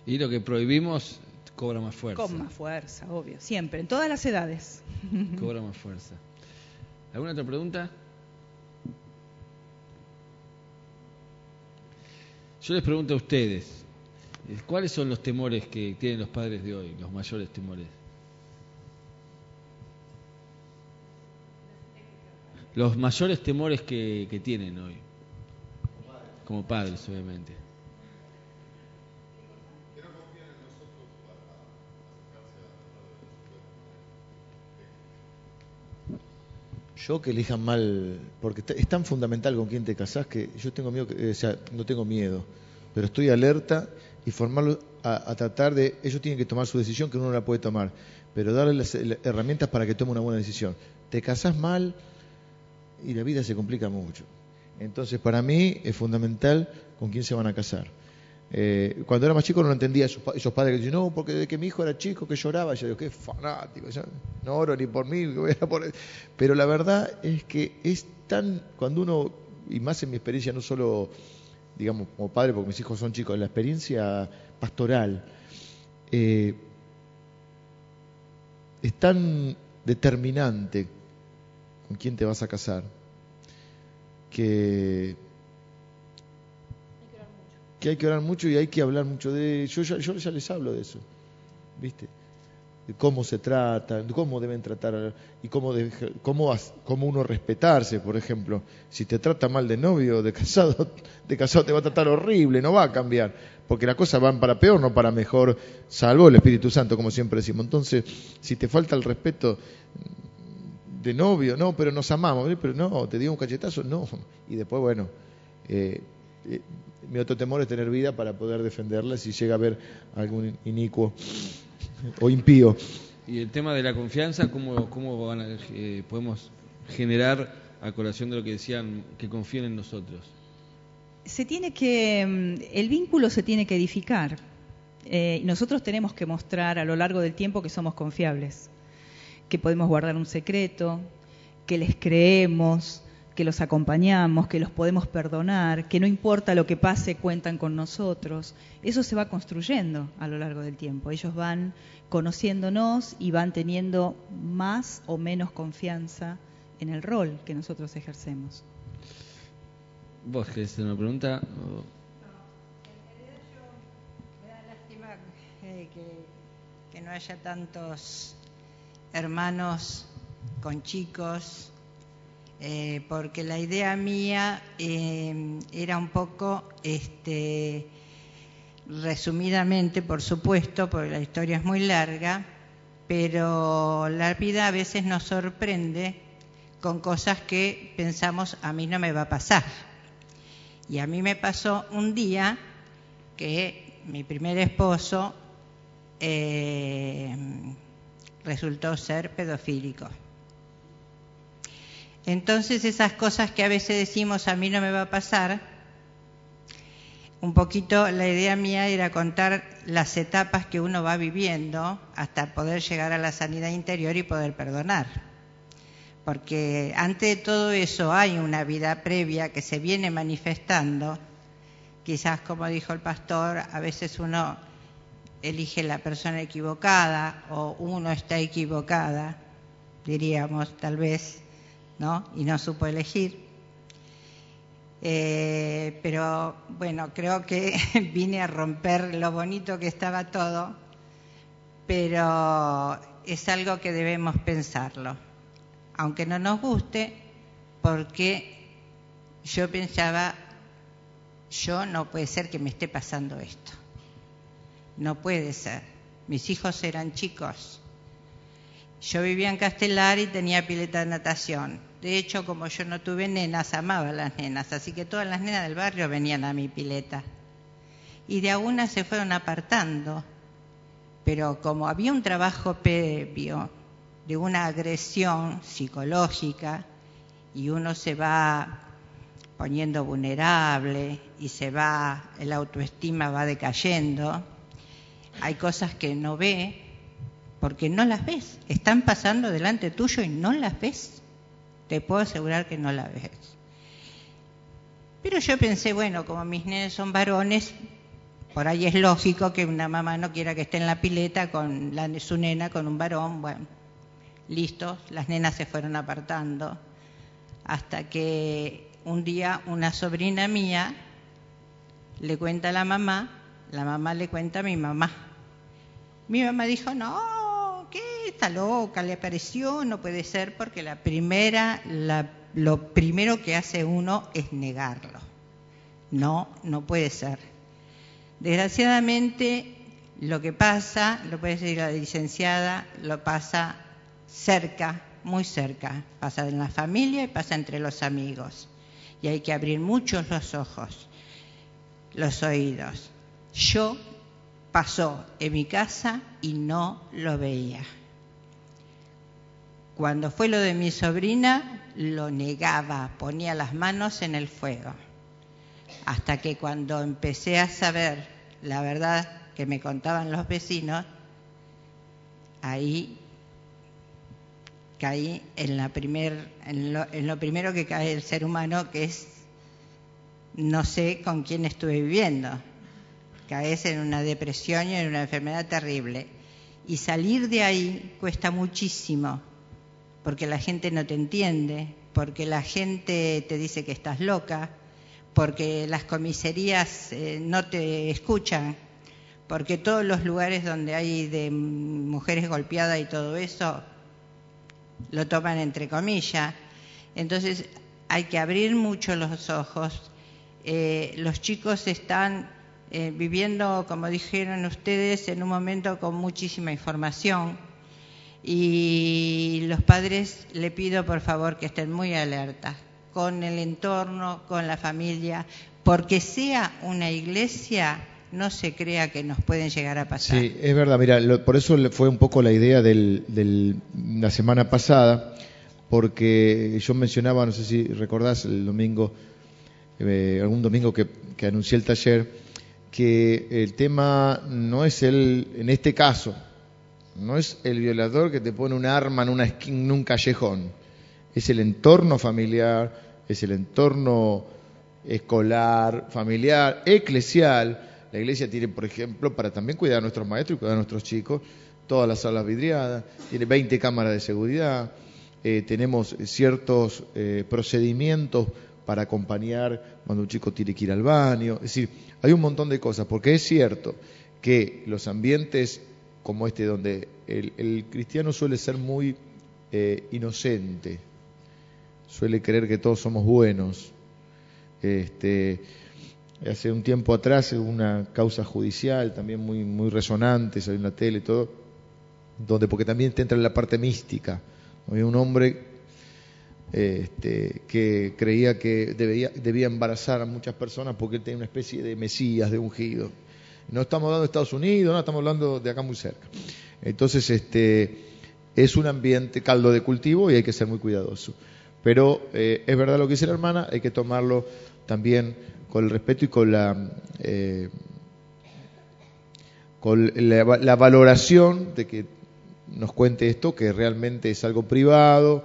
Y lo que prohibimos cobra más fuerza. Con más fuerza, obvio, siempre, en todas las edades. <laughs> Cobra más fuerza. ¿Alguna otra pregunta? Yo les pregunto a ustedes, ¿cuáles son los temores que tienen los padres de hoy, los mayores temores? Los mayores temores que, que tienen hoy, como padres, obviamente. Yo que elijan mal, porque es tan fundamental con quién te casás que yo tengo miedo, que, o sea, no tengo miedo, pero estoy alerta y formarlo a, tratar de, ellos tienen que tomar su decisión que uno no la puede tomar, pero darle las, herramientas para que tome una buena decisión. Te casás mal y la vida se complica mucho. Entonces, para mí es fundamental con quién se van a casar. Eh, cuando era más chico no lo entendía esos, esos padres que dicen, no, porque desde que mi hijo era chico que lloraba, yo digo, qué fanático, no oro ni por mí, pero la verdad es que es tan, cuando uno, y más en mi experiencia, no solo, digamos, como padre, porque mis hijos son chicos, en la experiencia pastoral, eh, es tan determinante con quién te vas a casar, que que hay que orar mucho y hay que hablar mucho de yo ya, yo ya les hablo de eso viste de cómo se trata de cómo deben tratar y cómo cómo cómo uno respetarse por ejemplo. Si te trata mal de novio de casado <laughs> de casado te va a tratar horrible no va a cambiar porque las cosas van para peor no para mejor salvo el Espíritu Santo como siempre decimos. Entonces si te falta el respeto de novio no pero nos amamos pero no te dio un cachetazo no. Y después bueno eh, eh, mi otro temor es tener vida para poder defenderla si llega a haber algún inicuo o impío. Y el tema de la confianza, ¿cómo, cómo eh, podemos generar a colación de lo que decían, que confíen en nosotros? Se tiene que, mm, el vínculo se tiene que edificar. Eh, nosotros tenemos que mostrar a lo largo del tiempo que somos confiables, que podemos guardar un secreto, que les creemos, que los acompañamos, que los podemos perdonar, que no importa lo que pase, cuentan con nosotros. Eso se va construyendo a lo largo del tiempo. Ellos van conociéndonos y van teniendo más o menos confianza en el rol que nosotros ejercemos. ¿Vos querés hacer una pregunta? No, me da lástima eh, que no haya tantos hermanos con chicos eh, porque la idea mía eh, era un poco, este, resumidamente, por supuesto, porque la historia es muy larga, pero la vida a veces nos sorprende con cosas que pensamos a mí no me va a pasar. Y a mí me pasó un día que mi primer esposo eh, resultó ser pedofílico. Entonces esas cosas que a veces decimos a mí no me va a pasar, un poquito la idea mía era contar las etapas que uno va viviendo hasta poder llegar a la sanidad interior y poder perdonar. Porque antes de todo eso hay una vida previa que se viene manifestando. Quizás, como dijo el pastor, a veces uno elige la persona equivocada o uno está equivocada, diríamos, tal vez ¿no? Y no supo elegir. Eh, pero bueno, creo que <laughs> vine a romper lo bonito que estaba todo, pero es algo que debemos pensarlo, aunque no nos guste, porque yo pensaba, yo no puede ser que me esté pasando esto, no puede ser, mis hijos eran chicos, yo vivía en Castelar y tenía pileta de natación. De hecho, como yo no tuve nenas, amaba a las nenas, así que todas las nenas del barrio venían a mi pileta. Y de algunas se fueron apartando, pero como había un trabajo previo de una agresión psicológica y uno se va poniendo vulnerable y se va, el autoestima va decayendo. Hay cosas que no ve porque no las ves, están pasando delante tuyo y no las ves. Te puedo asegurar que no las ves. Pero yo pensé, bueno, como mis nenes son varones, por ahí es lógico que una mamá no quiera que esté en la pileta con la, su nena con un varón. Bueno, listo, las nenas se fueron apartando hasta que un día una sobrina mía le cuenta a la mamá, la mamá le cuenta a mi mamá. Mi mamá dijo, no. Está loca, le apareció, no puede ser, porque la primera, lo primero que hace uno es negarlo. No, no puede ser. Desgraciadamente, lo que pasa, lo puede decir la licenciada, lo pasa cerca muy cerca, pasa en la familia y pasa entre los amigos. Y hay que abrir muchos los ojos, los oídos. Yo pasó en mi casa y no lo veía. Cuando fue lo de mi sobrina, lo negaba, ponía las manos en el fuego. Hasta que cuando empecé a saber la verdad que me contaban los vecinos, ahí caí en, la primer, en, lo, primero que cae el ser humano, que es no sé con quién estuve viviendo. Caes en una depresión y en una enfermedad terrible. Y salir de ahí cuesta muchísimo, porque la gente no te entiende, porque la gente te dice que estás loca, porque las comisarías eh, no te escuchan, porque todos los lugares donde hay de mujeres golpeadas y todo eso lo toman entre comillas. Entonces hay que abrir mucho los ojos. Eh, los chicos están eh, viviendo, como dijeron ustedes, en un momento con muchísima información y los padres le pido por favor que estén muy alertas con el entorno, con la familia, porque sea una iglesia no se crea que nos pueden llegar a pasar. Sí, es verdad, mira, por eso fue un poco la idea de la semana pasada, porque yo mencionaba, no sé si recordás el domingo, eh, algún domingo que, anuncié el taller, que el tema no es el, en este caso, no es el violador que te pone un arma en, una en un callejón, es el entorno familiar, es el entorno escolar, familiar, eclesial, la iglesia tiene, por ejemplo, para también cuidar a nuestros maestros y cuidar a nuestros chicos, todas las salas vidriadas, tiene 20 cámaras de seguridad, eh, tenemos ciertos eh, procedimientos para acompañar cuando un chico tiene que ir al baño. Es decir, hay un montón de cosas, porque es cierto que los ambientes como este, donde el, cristiano suele ser muy eh, inocente, suele creer que todos somos buenos, este, hace un tiempo atrás una causa judicial también muy, muy resonante, salió en la tele y todo, donde porque también te entra en la parte mística. Había un hombre este, que creía que debía, debía embarazar a muchas personas porque él tenía una especie de mesías, de ungido. No estamos hablando de Estados Unidos, no, estamos hablando de acá muy cerca. Entonces, este, es un ambiente caldo de cultivo y hay que ser muy cuidadoso. Pero eh, es verdad lo que dice la hermana, hay que tomarlo también con el respeto y con la, eh, con la, valoración de que nos cuente esto, que realmente es algo privado,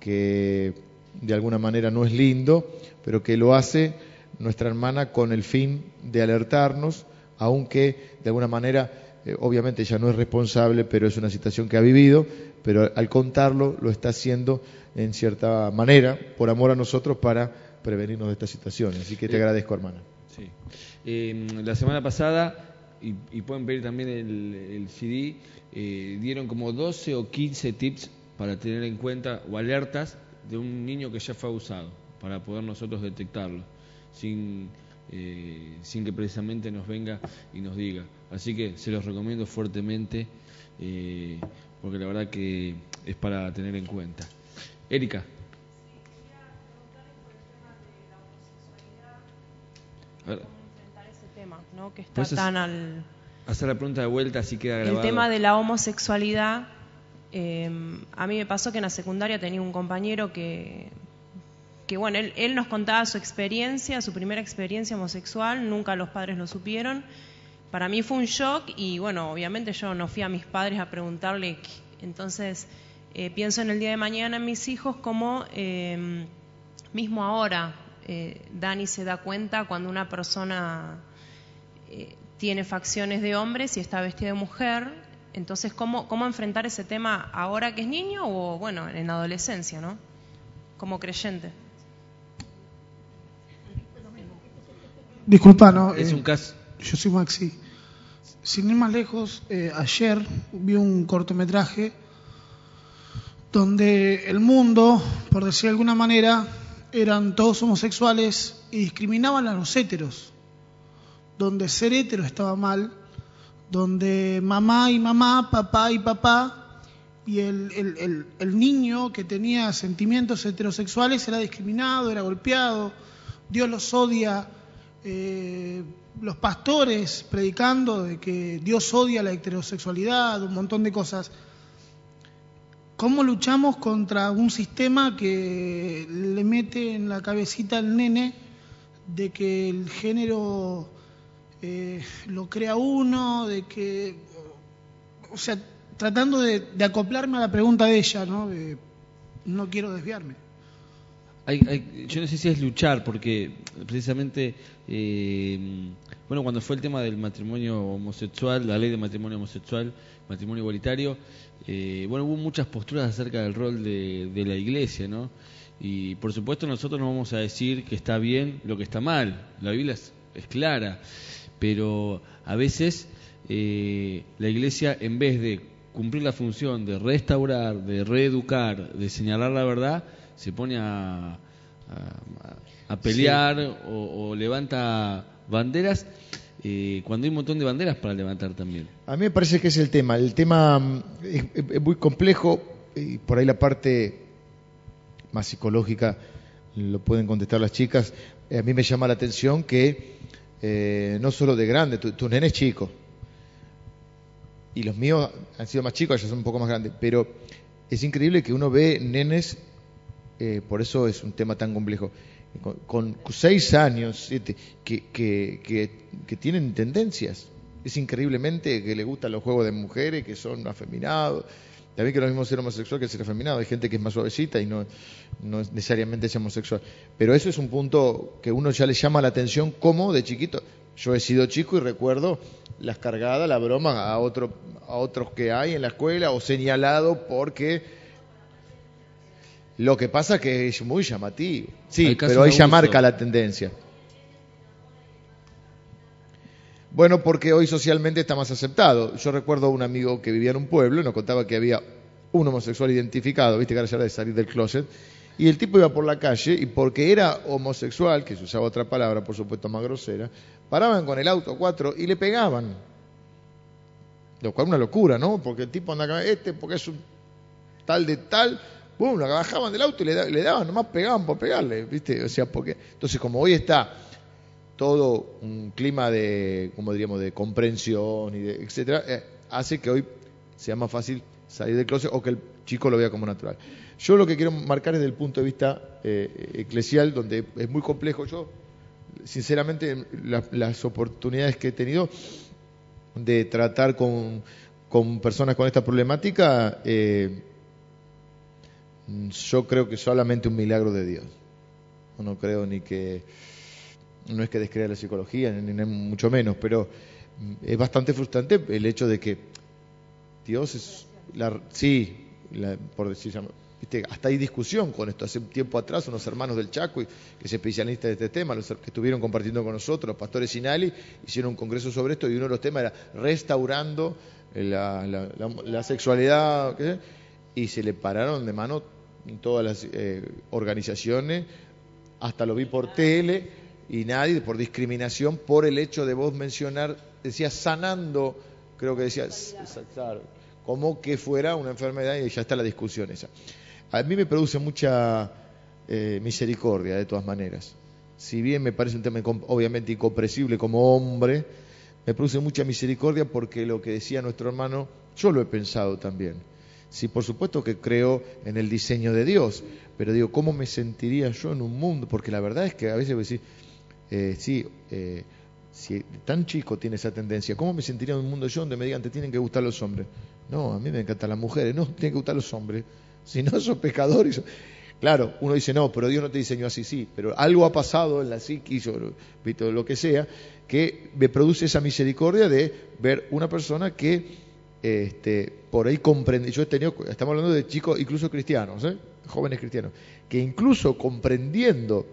que de alguna manera no es lindo, pero que lo hace nuestra hermana con el fin de alertarnos, aunque de alguna manera, eh, obviamente ella no es responsable, pero es una situación que ha vivido, pero al contarlo lo está haciendo en cierta manera, por amor a nosotros, para prevenirnos de estas situaciones. Así que te eh, agradezco, hermana. Sí. Em, la semana pasada, y, pueden ver también el, CD, eh, dieron como 12 o 15 tips para tener en cuenta o alertas de un niño que ya fue abusado, para poder nosotros detectarlo, sin, eh, sin que precisamente nos venga y nos diga. Así que se los recomiendo fuertemente, porque la verdad que es para tener en cuenta. Erika. enfrentar ese tema, ¿no? Que está tan al... Hacer la pregunta de vuelta, así queda grabado. El tema de la homosexualidad, em, a mí me pasó que en la secundaria tenía un compañero que, que bueno, él, nos contaba su experiencia, su primera experiencia homosexual, nunca los padres lo supieron. Para mí fue un shock y bueno, obviamente yo no fui a mis padres a preguntarle, entonces eh, pienso en el día de mañana en mis hijos como eh, mismo ahora eh, Dani se da cuenta cuando una persona eh, tiene facciones de hombre y está vestida de mujer, entonces ¿cómo, cómo enfrentar ese tema ahora que es niño o bueno, en adolescencia, ¿no? Como creyente. Disculpa, ¿no? Es Eh, un caso. Yo soy Maxi. Sin ir más lejos, eh, ayer vi un cortometraje donde el mundo, por decir de alguna manera, eran todos homosexuales y discriminaban a los héteros. Donde ser hétero estaba mal, donde mamá y mamá, papá y papá, y el, el- el- el niño que tenía sentimientos heterosexuales era discriminado, era golpeado, Dios los odia, eh, los pastores predicando de que Dios odia la heterosexualidad, un montón de cosas. ¿Cómo luchamos contra un sistema que le mete en la cabecita al nene de que el género eh, lo crea uno, de que, o sea, tratando de, acoplarme a la pregunta de ella, ¿no? No quiero desviarme. Hay- hay- yo no sé si es luchar, porque precisamente, eh, bueno, cuando fue el tema del matrimonio homosexual, la ley de matrimonio homosexual, matrimonio igualitario, eh, bueno, hubo muchas posturas acerca del rol de, la iglesia, ¿no? Y por supuesto nosotros no vamos a decir que está bien lo que está mal, la Biblia es, es clara, pero a veces eh, la iglesia en vez de cumplir la función de restaurar, de reeducar, de señalar la verdad, se pone a, a- a pelear o, o levanta banderas eh, cuando hay un montón de banderas para levantar también. A mí me parece que es el tema. El tema mm, es, es muy complejo y por ahí la parte más psicológica lo pueden contestar las chicas. Eh, a mí me llama la atención que eh, no solo de grande, tu, tu nene es chico y los míos han sido más chicos, ya son un poco más grandes, pero es increíble que uno ve nenes, eh, por eso es un tema tan complejo, con, seis años, siete, que, que, que, que tienen tendencias. Es increíblemente que le gustan los juegos de mujeres, que son afeminados. También que lo mismo ser homosexual que ser afeminado. Hay gente que es más suavecita y no, no es necesariamente es homosexual. Pero eso es un punto que uno ya le llama la atención como de chiquito. Yo he sido chico y recuerdo las cargadas, la broma a, otro, a otros que hay en la escuela o señalado porque lo que pasa que es muy llamativo. Sí, pero abuso. marca la tendencia. Bueno, porque hoy socialmente está más aceptado. Yo recuerdo a un amigo que vivía en un pueblo y nos contaba que había un homosexual identificado, viste que ahora ya era de salir del closet, y el tipo iba por la calle y porque era homosexual, que se usaba otra palabra, por supuesto más grosera, paraban con el auto cuatro y le pegaban. Lo cual es una locura, ¿no? Porque el tipo anda acá, este, porque es un tal de tal, boom, lo bajaban del auto y le, da- le daban, nomás pegaban por pegarle, ¿viste? O sea, porque. Entonces, como hoy está todo un clima de, como diríamos, de comprensión y de etcétera, eh, hace que hoy sea más fácil salir del closet o que el chico lo vea como natural. Yo lo que quiero marcar es desde el punto de vista eh, eclesial, donde es muy complejo. Yo, sinceramente, la- las oportunidades que he tenido de tratar con, con personas con esta problemática, eh, yo creo que solamente un milagro de Dios. No creo ni que, no es que descrea la psicología, ni, mucho menos, pero mm, es bastante frustrante el hecho de que Dios es, la, sí, la- por decir, viste, hasta hay discusión con esto. Hace tiempo atrás unos hermanos del Chaco, que es especialista de este tema, los que estuvieron compartiendo con nosotros, los pastores Sinali, hicieron un congreso sobre esto y uno de los temas era restaurando la, la- la- la sexualidad. Y se le pararon de mano todas las eh, organizaciones, hasta lo vi por tele, y nadie, por discriminación, por el hecho de vos mencionar, decía sanando, creo que decía, como que fuera una enfermedad y ya está la discusión esa. A mí me produce mucha eh, misericordia, de todas maneras. Si bien me parece un tema obviamente incomprensible como hombre, me produce mucha misericordia porque lo que decía nuestro hermano, yo lo he pensado también. Sí, por supuesto que creo en el diseño de Dios, pero digo, ¿cómo me sentiría yo en un mundo? Porque la verdad es que a veces voy a decir, eh, sí, eh, si tan chico tiene esa tendencia, ¿cómo me sentiría en un mundo yo donde me digan te tienen que gustar los hombres? No, a mí me encantan las mujeres, no, <laughs> tienen que gustar los hombres. Si no, sos pecador. Y Claro, uno dice, no, pero Dios no te diseñó así, sí, pero algo ha pasado en la psiquis o lo que sea, que me produce esa misericordia de ver una persona que este, por ahí comprende, yo he tenido, estamos hablando de chicos incluso cristianos, ¿eh? jóvenes cristianos, que incluso comprendiendo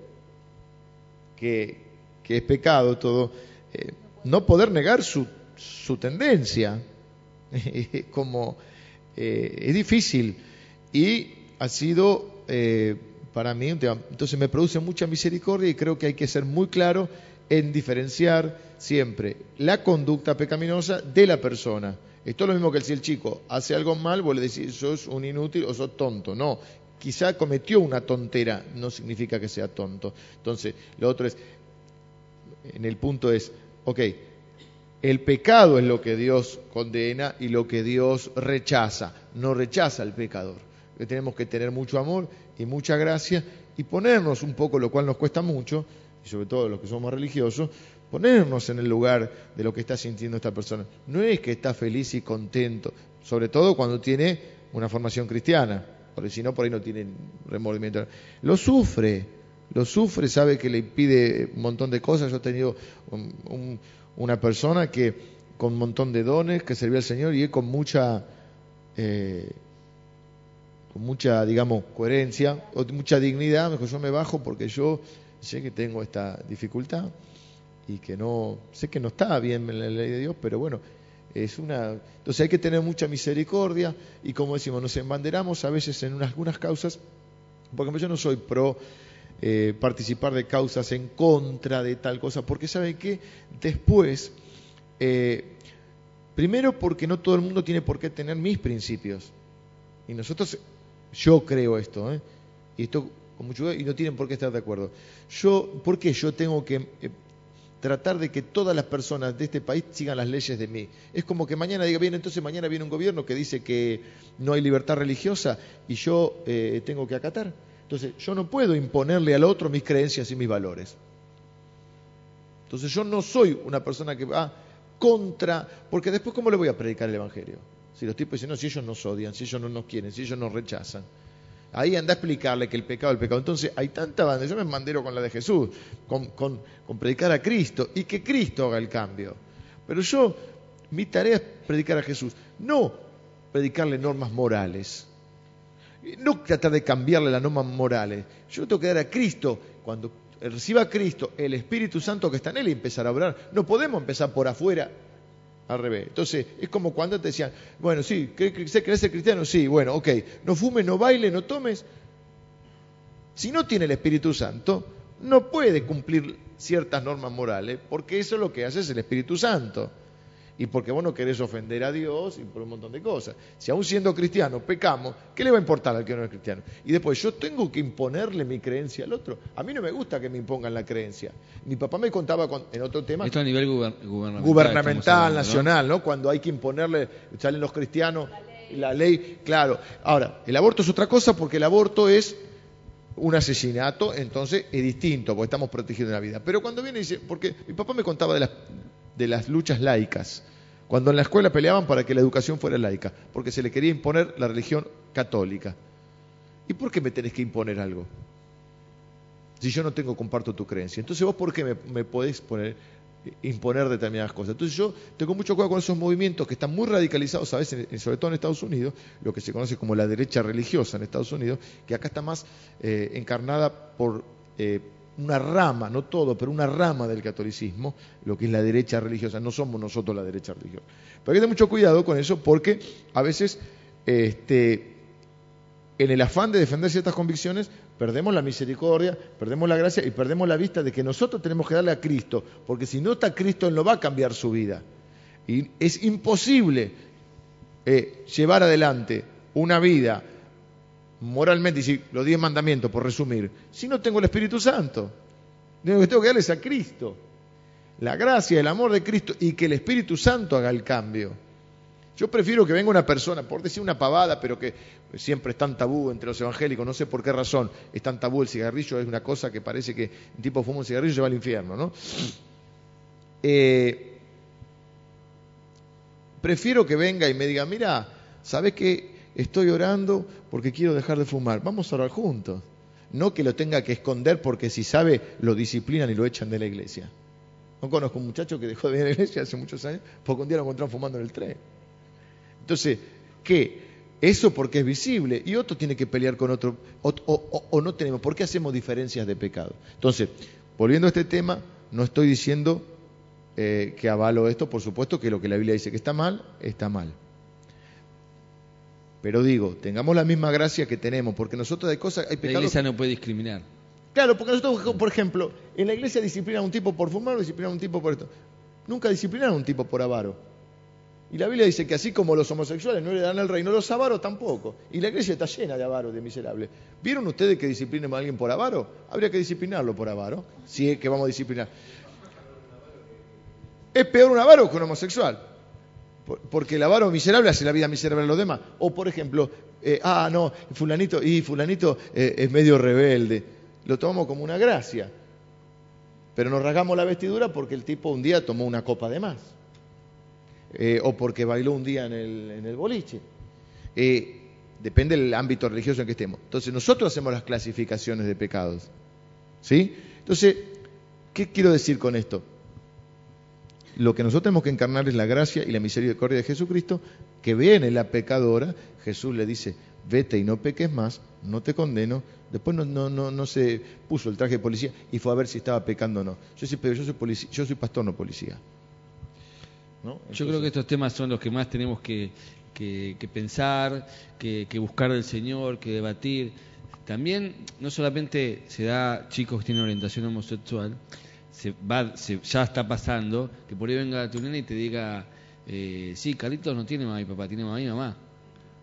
que, es pecado todo, eh, no poder negar su, su tendencia, <laughs> como eh, es difícil y ha sido para mí un tema. Entonces me produce mucha misericordia y creo que hay que ser muy claro en diferenciar siempre la conducta pecaminosa de la persona. Esto es lo mismo que si el chico hace algo mal, vos le decís, sos un inútil o sos tonto. No, quizá cometió una tontera, no significa que sea tonto. Entonces, lo otro es, en el punto es, ok, el pecado es lo que Dios condena y lo que Dios rechaza, no rechaza al pecador. tenemos que tener mucho amor y mucha gracia y ponernos un poco, lo cual nos cuesta mucho, y sobre todo los que somos religiosos, ponernos en el lugar de lo que está sintiendo esta persona. No es que está feliz y contento, sobre todo cuando tiene una formación cristiana, porque si no, por ahí no tiene remordimiento. Lo sufre, lo sufre, sabe que le impide un montón de cosas. Yo he tenido una persona que con un montón de dones, que servía al Señor y con mucha... Eh, con mucha, digamos, coherencia, o mucha dignidad, mejor yo me bajo porque yo sé que tengo esta dificultad y que no, sé que no está bien en la ley de Dios, pero bueno, es una... Entonces hay que tener mucha misericordia y como decimos, nos embanderamos a veces en unas, algunas causas, porque yo no soy pro eh, participar de causas en contra de tal cosa, porque saben que después, eh, primero porque no todo el mundo tiene por qué tener mis principios, y nosotros, yo creo esto, ¿eh? y esto y no tienen por qué estar de acuerdo. Yo, ¿por qué yo tengo que tratar de que todas las personas de este país sigan las leyes de mí. Es como que mañana diga, bien, entonces mañana viene un gobierno que dice que no hay libertad religiosa y yo eh, tengo que acatar. Entonces, yo no puedo imponerle al otro mis creencias y mis valores. Entonces, yo no soy una persona que va contra, porque después, ¿cómo le voy a predicar el Evangelio? Si los tipos dicen, no, si ellos nos odian, si ellos no nos quieren, si ellos nos rechazan. Ahí anda a explicarle que el pecado es el pecado. Entonces hay tanta banda, yo me mandero con la de Jesús, con, con, predicar a Cristo y que Cristo haga el cambio. Pero yo, mi tarea es predicar a Jesús, no predicarle normas morales, no tratar de cambiarle las normas morales. Yo tengo que dar a Cristo, cuando reciba a Cristo, el Espíritu Santo que está en él y empezar a obrar. No podemos empezar por afuera al revés. Entonces, es como cuando te decían, bueno, sí, ¿querés ser cristiano? Sí, bueno, ok, no fumes, no bailes, no tomes. Si no tiene el Espíritu Santo, no puede cumplir ciertas normas morales, porque eso es lo que hace es el Espíritu Santo y porque vos no querés ofender a Dios y por un montón de cosas. Si aún siendo cristiano pecamos, ¿qué le va a importar al que no es cristiano? Y después yo tengo que imponerle mi creencia al otro. A mí no me gusta que me impongan la creencia. Mi papá me contaba en otro tema. Esto a nivel gubernamental. Gubernamental, nacional, ¿no? Cuando hay que imponerle, salen los cristianos, la ley, claro. Ahora, el aborto es otra cosa porque el aborto es un asesinato, entonces es distinto, porque estamos protegiendo la vida. Pero cuando viene y dice, porque mi papá me contaba de las de las luchas laicas, cuando en la escuela peleaban para que la educación fuera laica, porque se le quería imponer la religión católica. ¿Y por qué me tenés que imponer algo? Si yo no tengo, comparto tu creencia. Entonces vos, ¿por qué me, podés poner, imponer determinadas cosas? Entonces yo tengo mucho cuidado con esos movimientos que están muy radicalizados a veces, sobre todo en Estados Unidos, lo que se conoce como la derecha religiosa en Estados Unidos, que acá está más eh, encarnada por... Eh, una rama, no todo, pero una rama del catolicismo, lo que es la derecha religiosa. No somos nosotros la derecha religiosa. Pero hay que tener mucho cuidado con eso porque a veces, este, en el afán de defender ciertas convicciones, perdemos la misericordia, perdemos la gracia y perdemos la vista de que nosotros tenemos que darle a Cristo, porque si no está Cristo, Él no va a cambiar su vida. Y es imposible eh, llevar adelante una vida moralmente, y los diez mandamientos, por resumir, si no tengo el Espíritu Santo? Lo que tengo que darles a Cristo. La gracia, el amor de Cristo y que el Espíritu Santo haga el cambio. Yo prefiero que venga una persona, por decir una pavada, pero que siempre es tan tabú entre los evangélicos, no sé por qué razón es tan tabú el cigarrillo, es una cosa que parece que un tipo fuma un cigarrillo y se va al infierno, ¿no? Eh, prefiero que venga y me diga, mira, ¿sabes qué? Estoy orando porque quiero dejar de fumar. Vamos a orar juntos. No que lo tenga que esconder porque si sabe lo disciplinan y lo echan de la iglesia. No conozco un muchacho que dejó de venir a la iglesia hace muchos años porque un día lo encontraron fumando en el tren. Entonces, ¿qué? Eso porque es visible y otro tiene que pelear con otro, o, no tenemos. ¿Por qué hacemos diferencias de pecado? Entonces, volviendo a este tema, no estoy diciendo eh, que avalo esto, por supuesto que lo que la Biblia dice que está mal, está mal. Pero digo, tengamos la misma gracia que tenemos, porque nosotros hay cosas, hay pecados. La iglesia no puede discriminar. Claro, porque nosotros, por ejemplo, en la iglesia disciplinan a un tipo por fumar o disciplinan a un tipo por esto. Nunca disciplinaron a un tipo por avaro. Y la Biblia dice que así como los homosexuales no le dan el reino, los avaros tampoco. Y la iglesia está llena de avaros, de miserables. ¿Vieron ustedes que disciplinen a alguien por avaro? Habría que disciplinarlo por avaro, si es que vamos a disciplinar. Es peor un avaro que un homosexual. Porque el avaro miserable hace la vida miserable a los demás. O, por ejemplo, eh, ah, no, fulanito, y fulanito eh, es medio rebelde. Lo tomamos como una gracia. Pero nos rasgamos la vestidura porque el tipo un día tomó una copa de más. Eh, o porque bailó un día en el, en el boliche. depende del ámbito religioso en que estemos. Entonces nosotros hacemos las clasificaciones de pecados. ¿Sí? Entonces, ¿qué quiero decir con esto? Lo que nosotros tenemos que encarnar es la gracia y la misericordia de Jesucristo, que viene la pecadora, Jesús le dice, vete y no peques más, no te condeno. Después no, no, no, no se puso el traje de policía y fue a ver si estaba pecando o no. Yo soy, yo soy, policía, yo soy pastor, no policía. yo creo que estos temas son los que más tenemos que, pensar, que, que, buscar del Señor, que debatir. También no solamente se da chicos que tienen orientación homosexual, se va, ya está pasando, que por ahí venga tu nena y te diga, eh, sí, Carlitos no tiene mamá y papá, tiene mamá y mamá,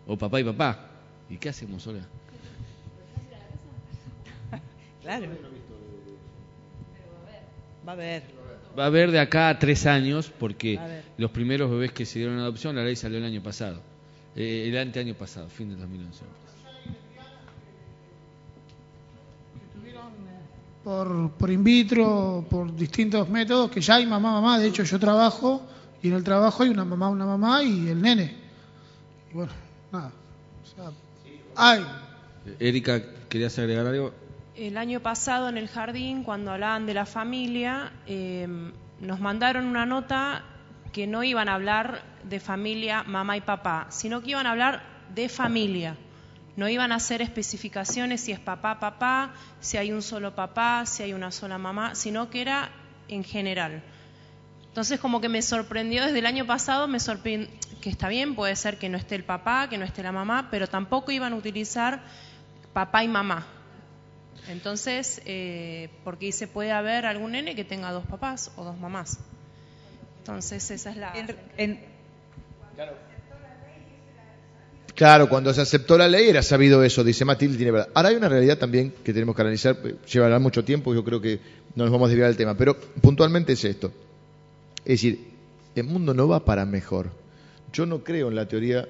o papá y papá. ¿Y qué hacemos ahora? <laughs> Claro. Va a haber. Va a haber de acá a tres años, porque los primeros bebés que se dieron en adopción, la ley salió el año pasado, eh, el ante año pasado, fin del 2011. Por, por in vitro, por distintos métodos, que ya hay mamá, mamá. De hecho, yo trabajo y en el trabajo hay una mamá, una mamá y el nene. Y bueno, nada. hay. Erika, ¿querías agregar algo? El año pasado en el jardín, cuando hablaban de la familia, em, nos mandaron una nota que no iban a hablar de familia, mamá y papá, sino que iban a hablar de familia. No iban a hacer especificaciones si es papá, papá, si hay un solo papá, si hay una sola mamá, sino que era en general. Entonces como que me sorprendió desde el año pasado, me sorprendió que está bien, puede ser que no esté el papá, que no esté la mamá, pero tampoco iban a utilizar papá y mamá. Entonces, eh, porque se puede haber algún nene que tenga dos papás o dos mamás. Entonces esa es la... Claro, cuando se aceptó la ley era sabido eso, dice Matilde, tiene verdad. Ahora hay una realidad también que tenemos que analizar, llevará mucho tiempo, yo creo que no nos vamos a desviar del tema, pero puntualmente es esto. Es decir, el mundo no va para mejor. Yo no creo en la teoría,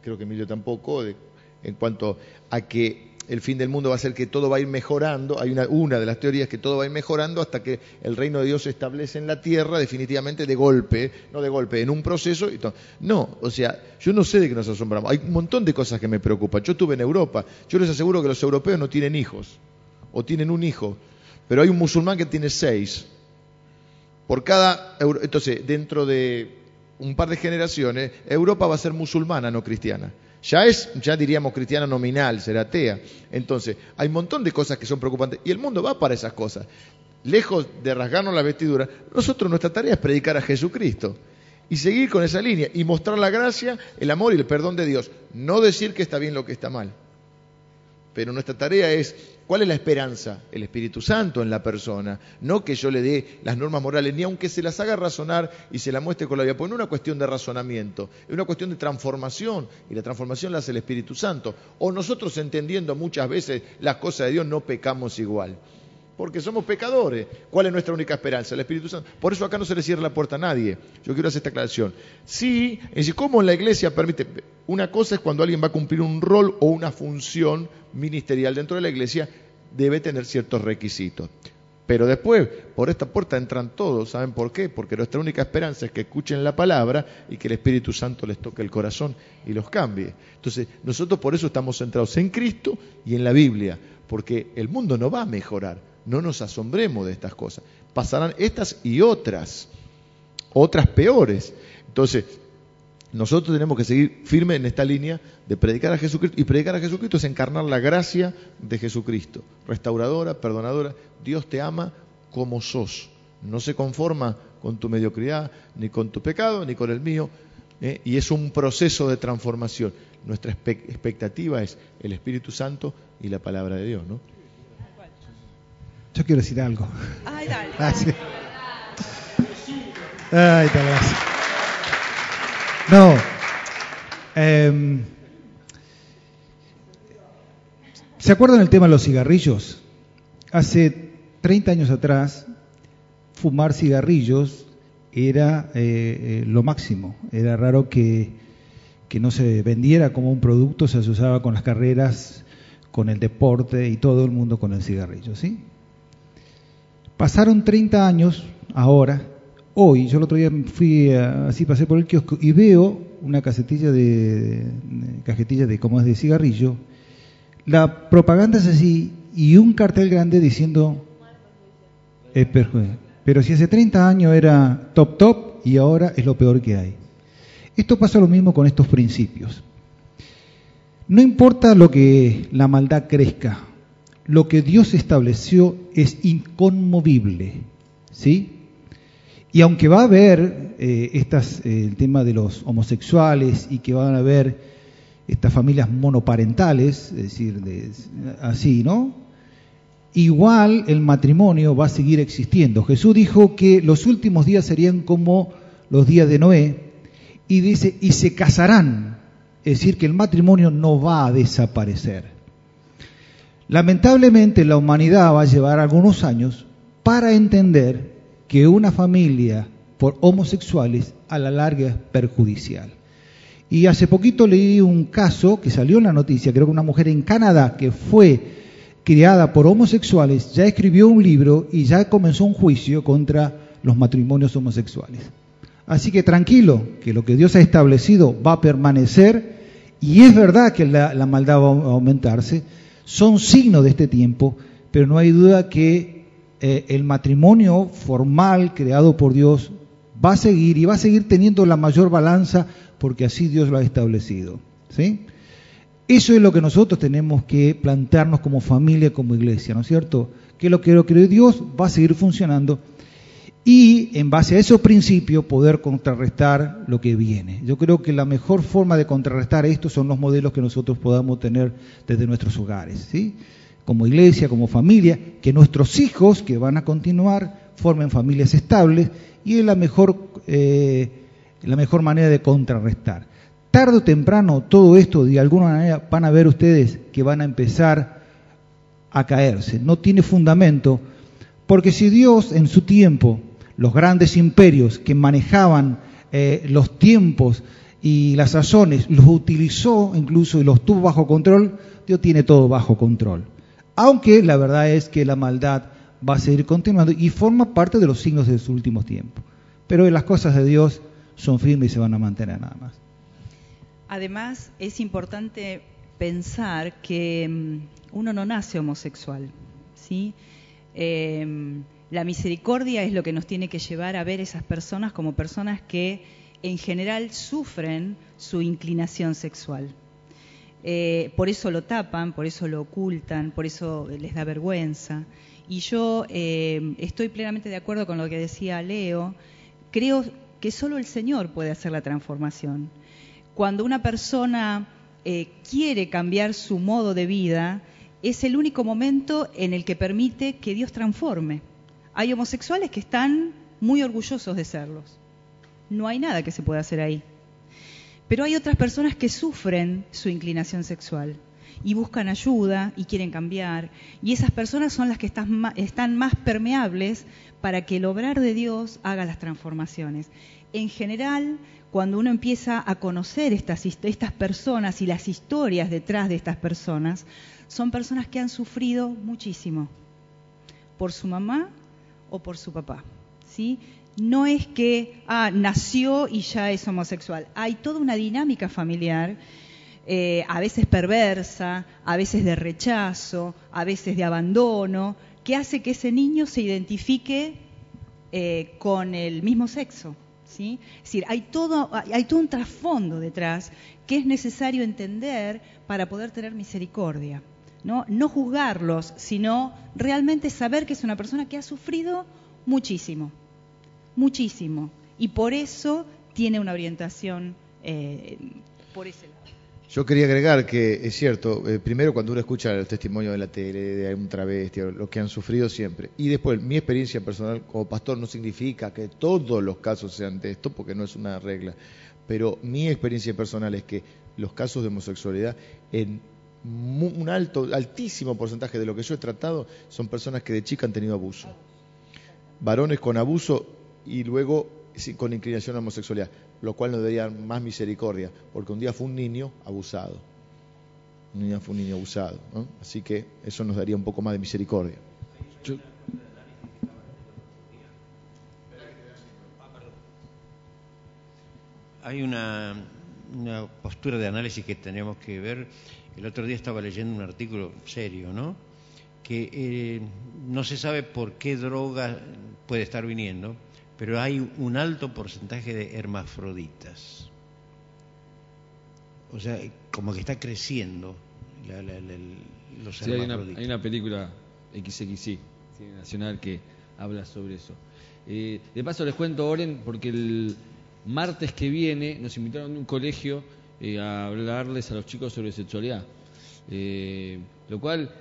creo que Emilio tampoco, en cuanto a que el fin del mundo va a ser que todo va a ir mejorando. Hay una, una de las teorías que todo va a ir mejorando hasta que el reino de Dios se establece en la tierra definitivamente de golpe, no de golpe, en un proceso. Y no, o sea, yo no sé de qué nos asombramos. Hay un montón de cosas que me preocupan. Yo estuve en Europa. Yo les aseguro que los europeos no tienen hijos o tienen un hijo, pero hay un musulmán que tiene seis. Por cada. Entonces, dentro de un par de generaciones, Europa va a ser musulmana, no cristiana. Ya es, ya diríamos cristiana nominal, será atea. Entonces, hay un montón de cosas que son preocupantes y el mundo va para esas cosas. Lejos de rasgarnos la vestidura, nosotros nuestra tarea es predicar a Jesucristo y seguir con esa línea y mostrar la gracia, el amor y el perdón de Dios. No decir que está bien lo que está mal. Pero nuestra tarea es ¿Cuál es la esperanza? El Espíritu Santo en la persona, no que yo le dé las normas morales, ni aunque se las haga razonar y se la muestre con la vida, porque no es una cuestión de razonamiento, es una cuestión de transformación, y la transformación la hace el Espíritu Santo. O nosotros entendiendo muchas veces las cosas de Dios no pecamos igual. Porque somos pecadores. ¿Cuál es nuestra única esperanza? El Espíritu Santo. Por eso acá no se le cierra la puerta a nadie. Yo quiero hacer esta aclaración. Sí, es decir, ¿cómo la iglesia permite? Una cosa es cuando alguien va a cumplir un rol o una función ministerial dentro de la iglesia, debe tener ciertos requisitos. Pero después, por esta puerta entran todos. ¿Saben por qué? Porque nuestra única esperanza es que escuchen la palabra y que el Espíritu Santo les toque el corazón y los cambie. Entonces, nosotros por eso estamos centrados en Cristo y en la Biblia, porque el mundo no va a mejorar. No nos asombremos de estas cosas. Pasarán estas y otras, otras peores. Entonces, nosotros tenemos que seguir firmes en esta línea de predicar a Jesucristo. Y predicar a Jesucristo es encarnar la gracia de Jesucristo. Restauradora, perdonadora. Dios te ama como sos. No se conforma con tu mediocridad, ni con tu pecado, ni con el mío. ¿eh? Y es un proceso de transformación. Nuestra expectativa es el Espíritu Santo y la palabra de Dios. ¿no? Yo quiero decir algo. Ay, dale. Ay, tal vez. No. Eh, ¿Se acuerdan el tema de los cigarrillos? Hace 30 años atrás, fumar cigarrillos era eh, eh, lo máximo. Era raro que, que, no se vendiera como un producto, se usaba con las carreras, con el deporte y todo el mundo con el cigarrillo. ¿sí? Pasaron 30 años, ahora, hoy, yo el otro día fui, así pasé por el kiosco y veo una casetilla de, cajetilla de como es de cigarrillo la propaganda es así y un cartel grande diciendo Pero si hace 30 años era top top y ahora es lo peor que hay. Esto pasa lo mismo con estos principios. No importa lo que la maldad crezca, lo que Dios estableció es inconmovible, ¿sí? Y aunque va a haber eh, estas, eh, el tema de los homosexuales y que van a haber estas familias monoparentales, es decir, así, ¿no? Igual el matrimonio va a seguir existiendo. Jesús dijo que los últimos días serían como los días de Noé y dice, y se casarán, es decir, que el matrimonio no va a desaparecer. Lamentablemente la humanidad va a llevar algunos años para entender que una familia por homosexuales a la larga es perjudicial. Y hace poquito leí un caso que salió en la noticia, creo que una mujer en Canadá que fue criada por homosexuales ya escribió un libro y ya comenzó un juicio contra los matrimonios homosexuales. Así que tranquilo, que lo que Dios ha establecido va a permanecer y es verdad que la, maldad va a aumentarse, son signos de este tiempo, pero no hay duda que eh, el matrimonio formal creado por Dios va a seguir y va a seguir teniendo la mayor balanza porque así Dios lo ha establecido. ¿sí? Eso es lo que nosotros tenemos que plantearnos como familia, como iglesia, ¿no es cierto? Que lo que, lo que Dios va a seguir funcionando y en base a esos principios poder contrarrestar lo que viene. Yo creo que la mejor forma de contrarrestar esto son los modelos que nosotros podamos tener desde nuestros hogares, ¿sí? como iglesia, como familia, que nuestros hijos que van a continuar formen familias estables y es la mejor eh, la mejor manera de contrarrestar. Tarde o temprano todo esto de alguna manera van a ver ustedes que van a empezar a caerse. No tiene fundamento porque si Dios en su tiempo, los grandes imperios que manejaban eh, los tiempos y las sazones, los utilizó incluso y los tuvo bajo control, Dios tiene todo bajo control. Aunque la verdad es que la maldad va a seguir continuando y forma parte de los signos de sus últimos tiempos. Pero las cosas de Dios son firmes y se van a mantener nada más. Además, es importante pensar que mm, uno no nace homosexual, ¿sí? Em, la misericordia es lo que nos tiene que llevar a ver esas personas como personas que en general sufren su inclinación sexual. Eh, por eso lo tapan, por eso lo ocultan, por eso les da vergüenza. Y yo em, estoy plenamente de acuerdo con lo que decía Leo. Creo que solo el Señor puede hacer la transformación. Cuando una persona eh, quiere cambiar su modo de vida, es el único momento en el que permite que Dios transforme. Hay homosexuales que están muy orgullosos de serlos. No hay nada que se pueda hacer ahí. Pero hay otras personas que sufren su inclinación sexual. y buscan ayuda y quieren cambiar. Y esas personas son las que están más permeables para que el obrar de Dios haga las transformaciones. En general, cuando uno empieza a conocer estas, estas personas y las historias detrás de estas personas, son personas que han sufrido muchísimo por su mamá o por su papá. ¿sí? No es que ah, nació y ya es homosexual. Hay toda una dinámica familiar, eh, a veces perversa, a veces de rechazo, a veces de abandono, que hace que ese niño se identifique eh, con el mismo sexo. ¿sí? Es decir, hay todo, hay todo un trasfondo detrás que es necesario entender para poder tener misericordia. ¿No? juzgarlos, sino realmente saber que es una persona que ha sufrido muchísimo, muchísimo, y por eso tiene una orientación eh, por ese lado. Yo quería agregar que es cierto, eh, primero cuando uno escucha los testimonios de la tele, de un travesti, lo que han sufrido siempre, y después mi experiencia personal como pastor no significa que todos los casos sean de esto, porque no es una regla, pero mi experiencia personal es que los casos de homosexualidad en un alto, altísimo porcentaje de lo que yo he tratado son personas que de chica han tenido abuso. Varones con abuso y luego con inclinación a homosexualidad lo cual nos daría más misericordia, porque un día fue un niño abusado. Un día fue un niño abusado. Así que eso nos daría un poco más de misericordia. Hay una, una postura de análisis que tenemos que ver. El otro día estaba leyendo un artículo serio, ¿no? Que eh, no se sabe por qué droga puede estar viniendo, pero hay un alto porcentaje de hermafroditas. O sea, como que está creciendo los hermafroditas. Hay una, película XXI nacional que habla sobre eso. Eh, de paso les cuento, Oren, porque el martes que viene nos invitaron a un colegio eh, a hablarles a los chicos sobre sexualidad. Eh, lo cual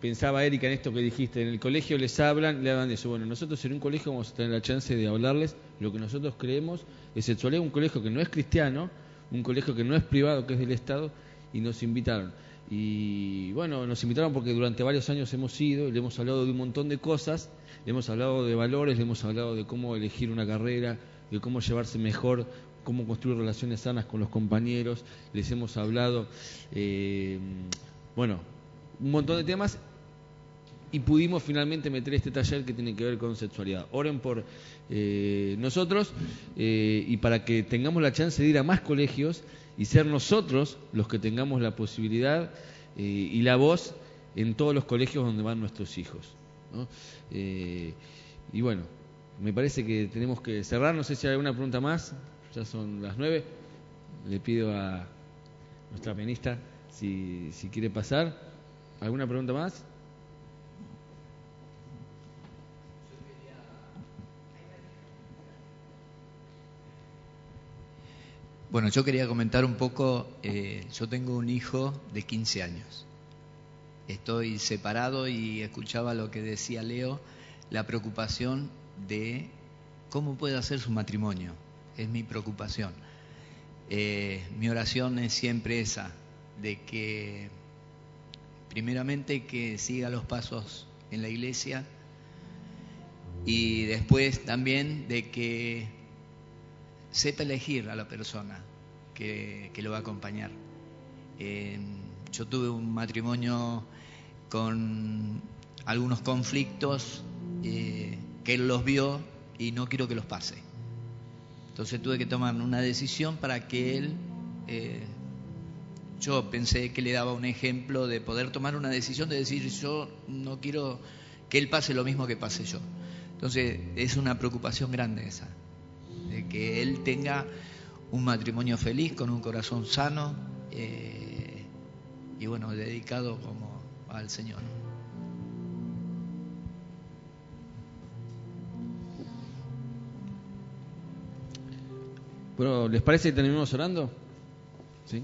pensaba Erika en esto que dijiste, en el colegio les hablan, le hablan de eso. Bueno, nosotros en un colegio vamos a tener la chance de hablarles lo que nosotros creemos es sexualidad, un colegio que no es cristiano, un colegio que no es privado, que es del Estado, y nos invitaron. Y bueno, nos invitaron porque durante varios años hemos ido, le hemos hablado de un montón de cosas, le hemos hablado de valores, le hemos hablado de cómo elegir una carrera, de cómo llevarse mejor, cómo construir relaciones sanas con los compañeros, les hemos hablado, eh, bueno, un montón de temas y pudimos finalmente meter este taller que tiene que ver con sexualidad. Oren por eh, nosotros eh, y para que tengamos la chance de ir a más colegios y ser nosotros los que tengamos la posibilidad eh, y la voz en todos los colegios donde van nuestros hijos. y bueno, me parece que tenemos que cerrar. No sé si hay alguna pregunta más. Ya son las nueve. Le pido a nuestra ministra si, si quiere pasar. ¿Alguna pregunta más? Bueno, yo quería comentar un poco, eh, yo tengo un hijo de 15 años. Estoy separado y escuchaba lo que decía Leo, la preocupación de cómo puede hacer su matrimonio. Es mi preocupación. Eh, mi oración es siempre esa, de que primeramente que siga los pasos en la iglesia y después también de que sepa elegir a la persona que, lo va a acompañar. yo tuve un matrimonio con algunos conflictos eh, que él los vio y no quiero que los pase. Entonces tuve que tomar una decisión para que él, eh, yo pensé que le daba un ejemplo de poder tomar una decisión de decir yo no quiero que él pase lo mismo que pase yo. Entonces es una preocupación grande esa de que él tenga un matrimonio feliz, con un corazón sano eh, y bueno, dedicado como al Señor. Bueno, ¿les parece que terminemos orando? ¿Sí?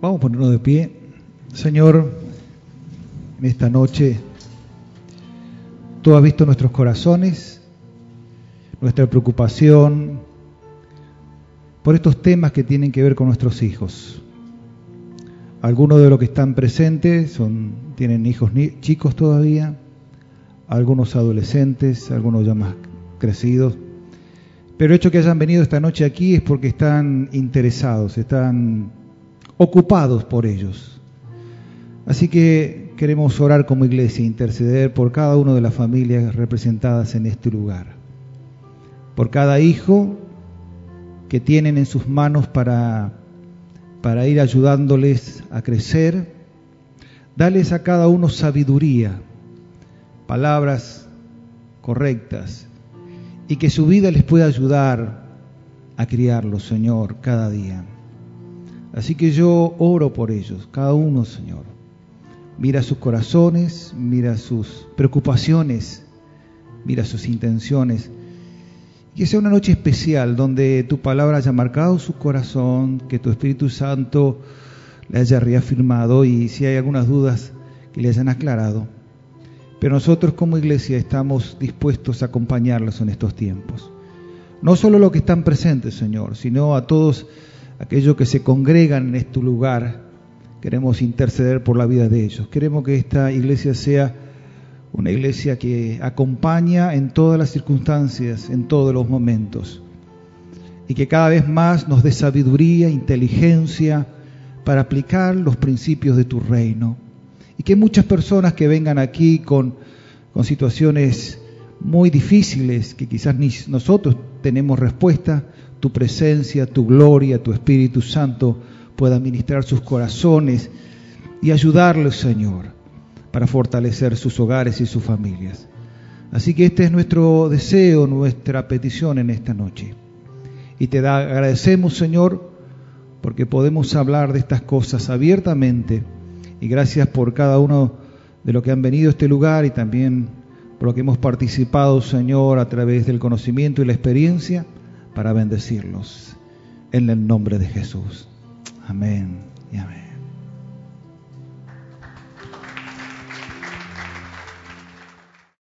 Vamos a ponernos de pie. Señor, en esta noche, tú has visto nuestros corazones, nuestra preocupación por estos temas que tienen que ver con nuestros hijos. Algunos de los que están presentes tienen hijos chicos todavía, algunos adolescentes, algunos ya más crecidos. Pero el hecho que hayan venido esta noche aquí es porque están interesados, están ocupados por ellos. Así que queremos orar como iglesia, interceder por cada una de las familias representadas en este lugar, por cada hijo que tienen en sus manos para, para ir ayudándoles a crecer. Dales a cada uno sabiduría, palabras correctas, y que su vida les pueda ayudar a criarlos, Señor, cada día. Así que yo oro por ellos, cada uno, Señor. Mira sus corazones, mira sus preocupaciones, mira sus intenciones. Que sea una noche especial donde tu palabra haya marcado su corazón, que tu Espíritu Santo le haya reafirmado y si hay algunas dudas que le hayan aclarado. Pero nosotros como iglesia estamos dispuestos a acompañarlos en estos tiempos. No solo los que están presentes, Señor, sino a todos aquellos que se congregan en este lugar, queremos interceder por la vida de ellos. Queremos que esta iglesia sea una iglesia que acompaña en todas las circunstancias, en todos los momentos, y que cada vez más nos dé sabiduría, inteligencia para aplicar los principios de tu reino. Y que muchas personas que vengan aquí con, con situaciones muy difíciles, que quizás ni nosotros tenemos respuesta, tu presencia, tu gloria, tu Espíritu Santo pueda ministrar sus corazones y ayudarles, Señor, para fortalecer sus hogares y sus familias. Así que este es nuestro deseo, nuestra petición en esta noche. Y te agradecemos, Señor, porque podemos hablar de estas cosas abiertamente. Y gracias por cada uno de los que han venido a este lugar y también por lo que hemos participado, Señor, a través del conocimiento y la experiencia para bendecirlos. En el nombre de Jesús. Amén y amén.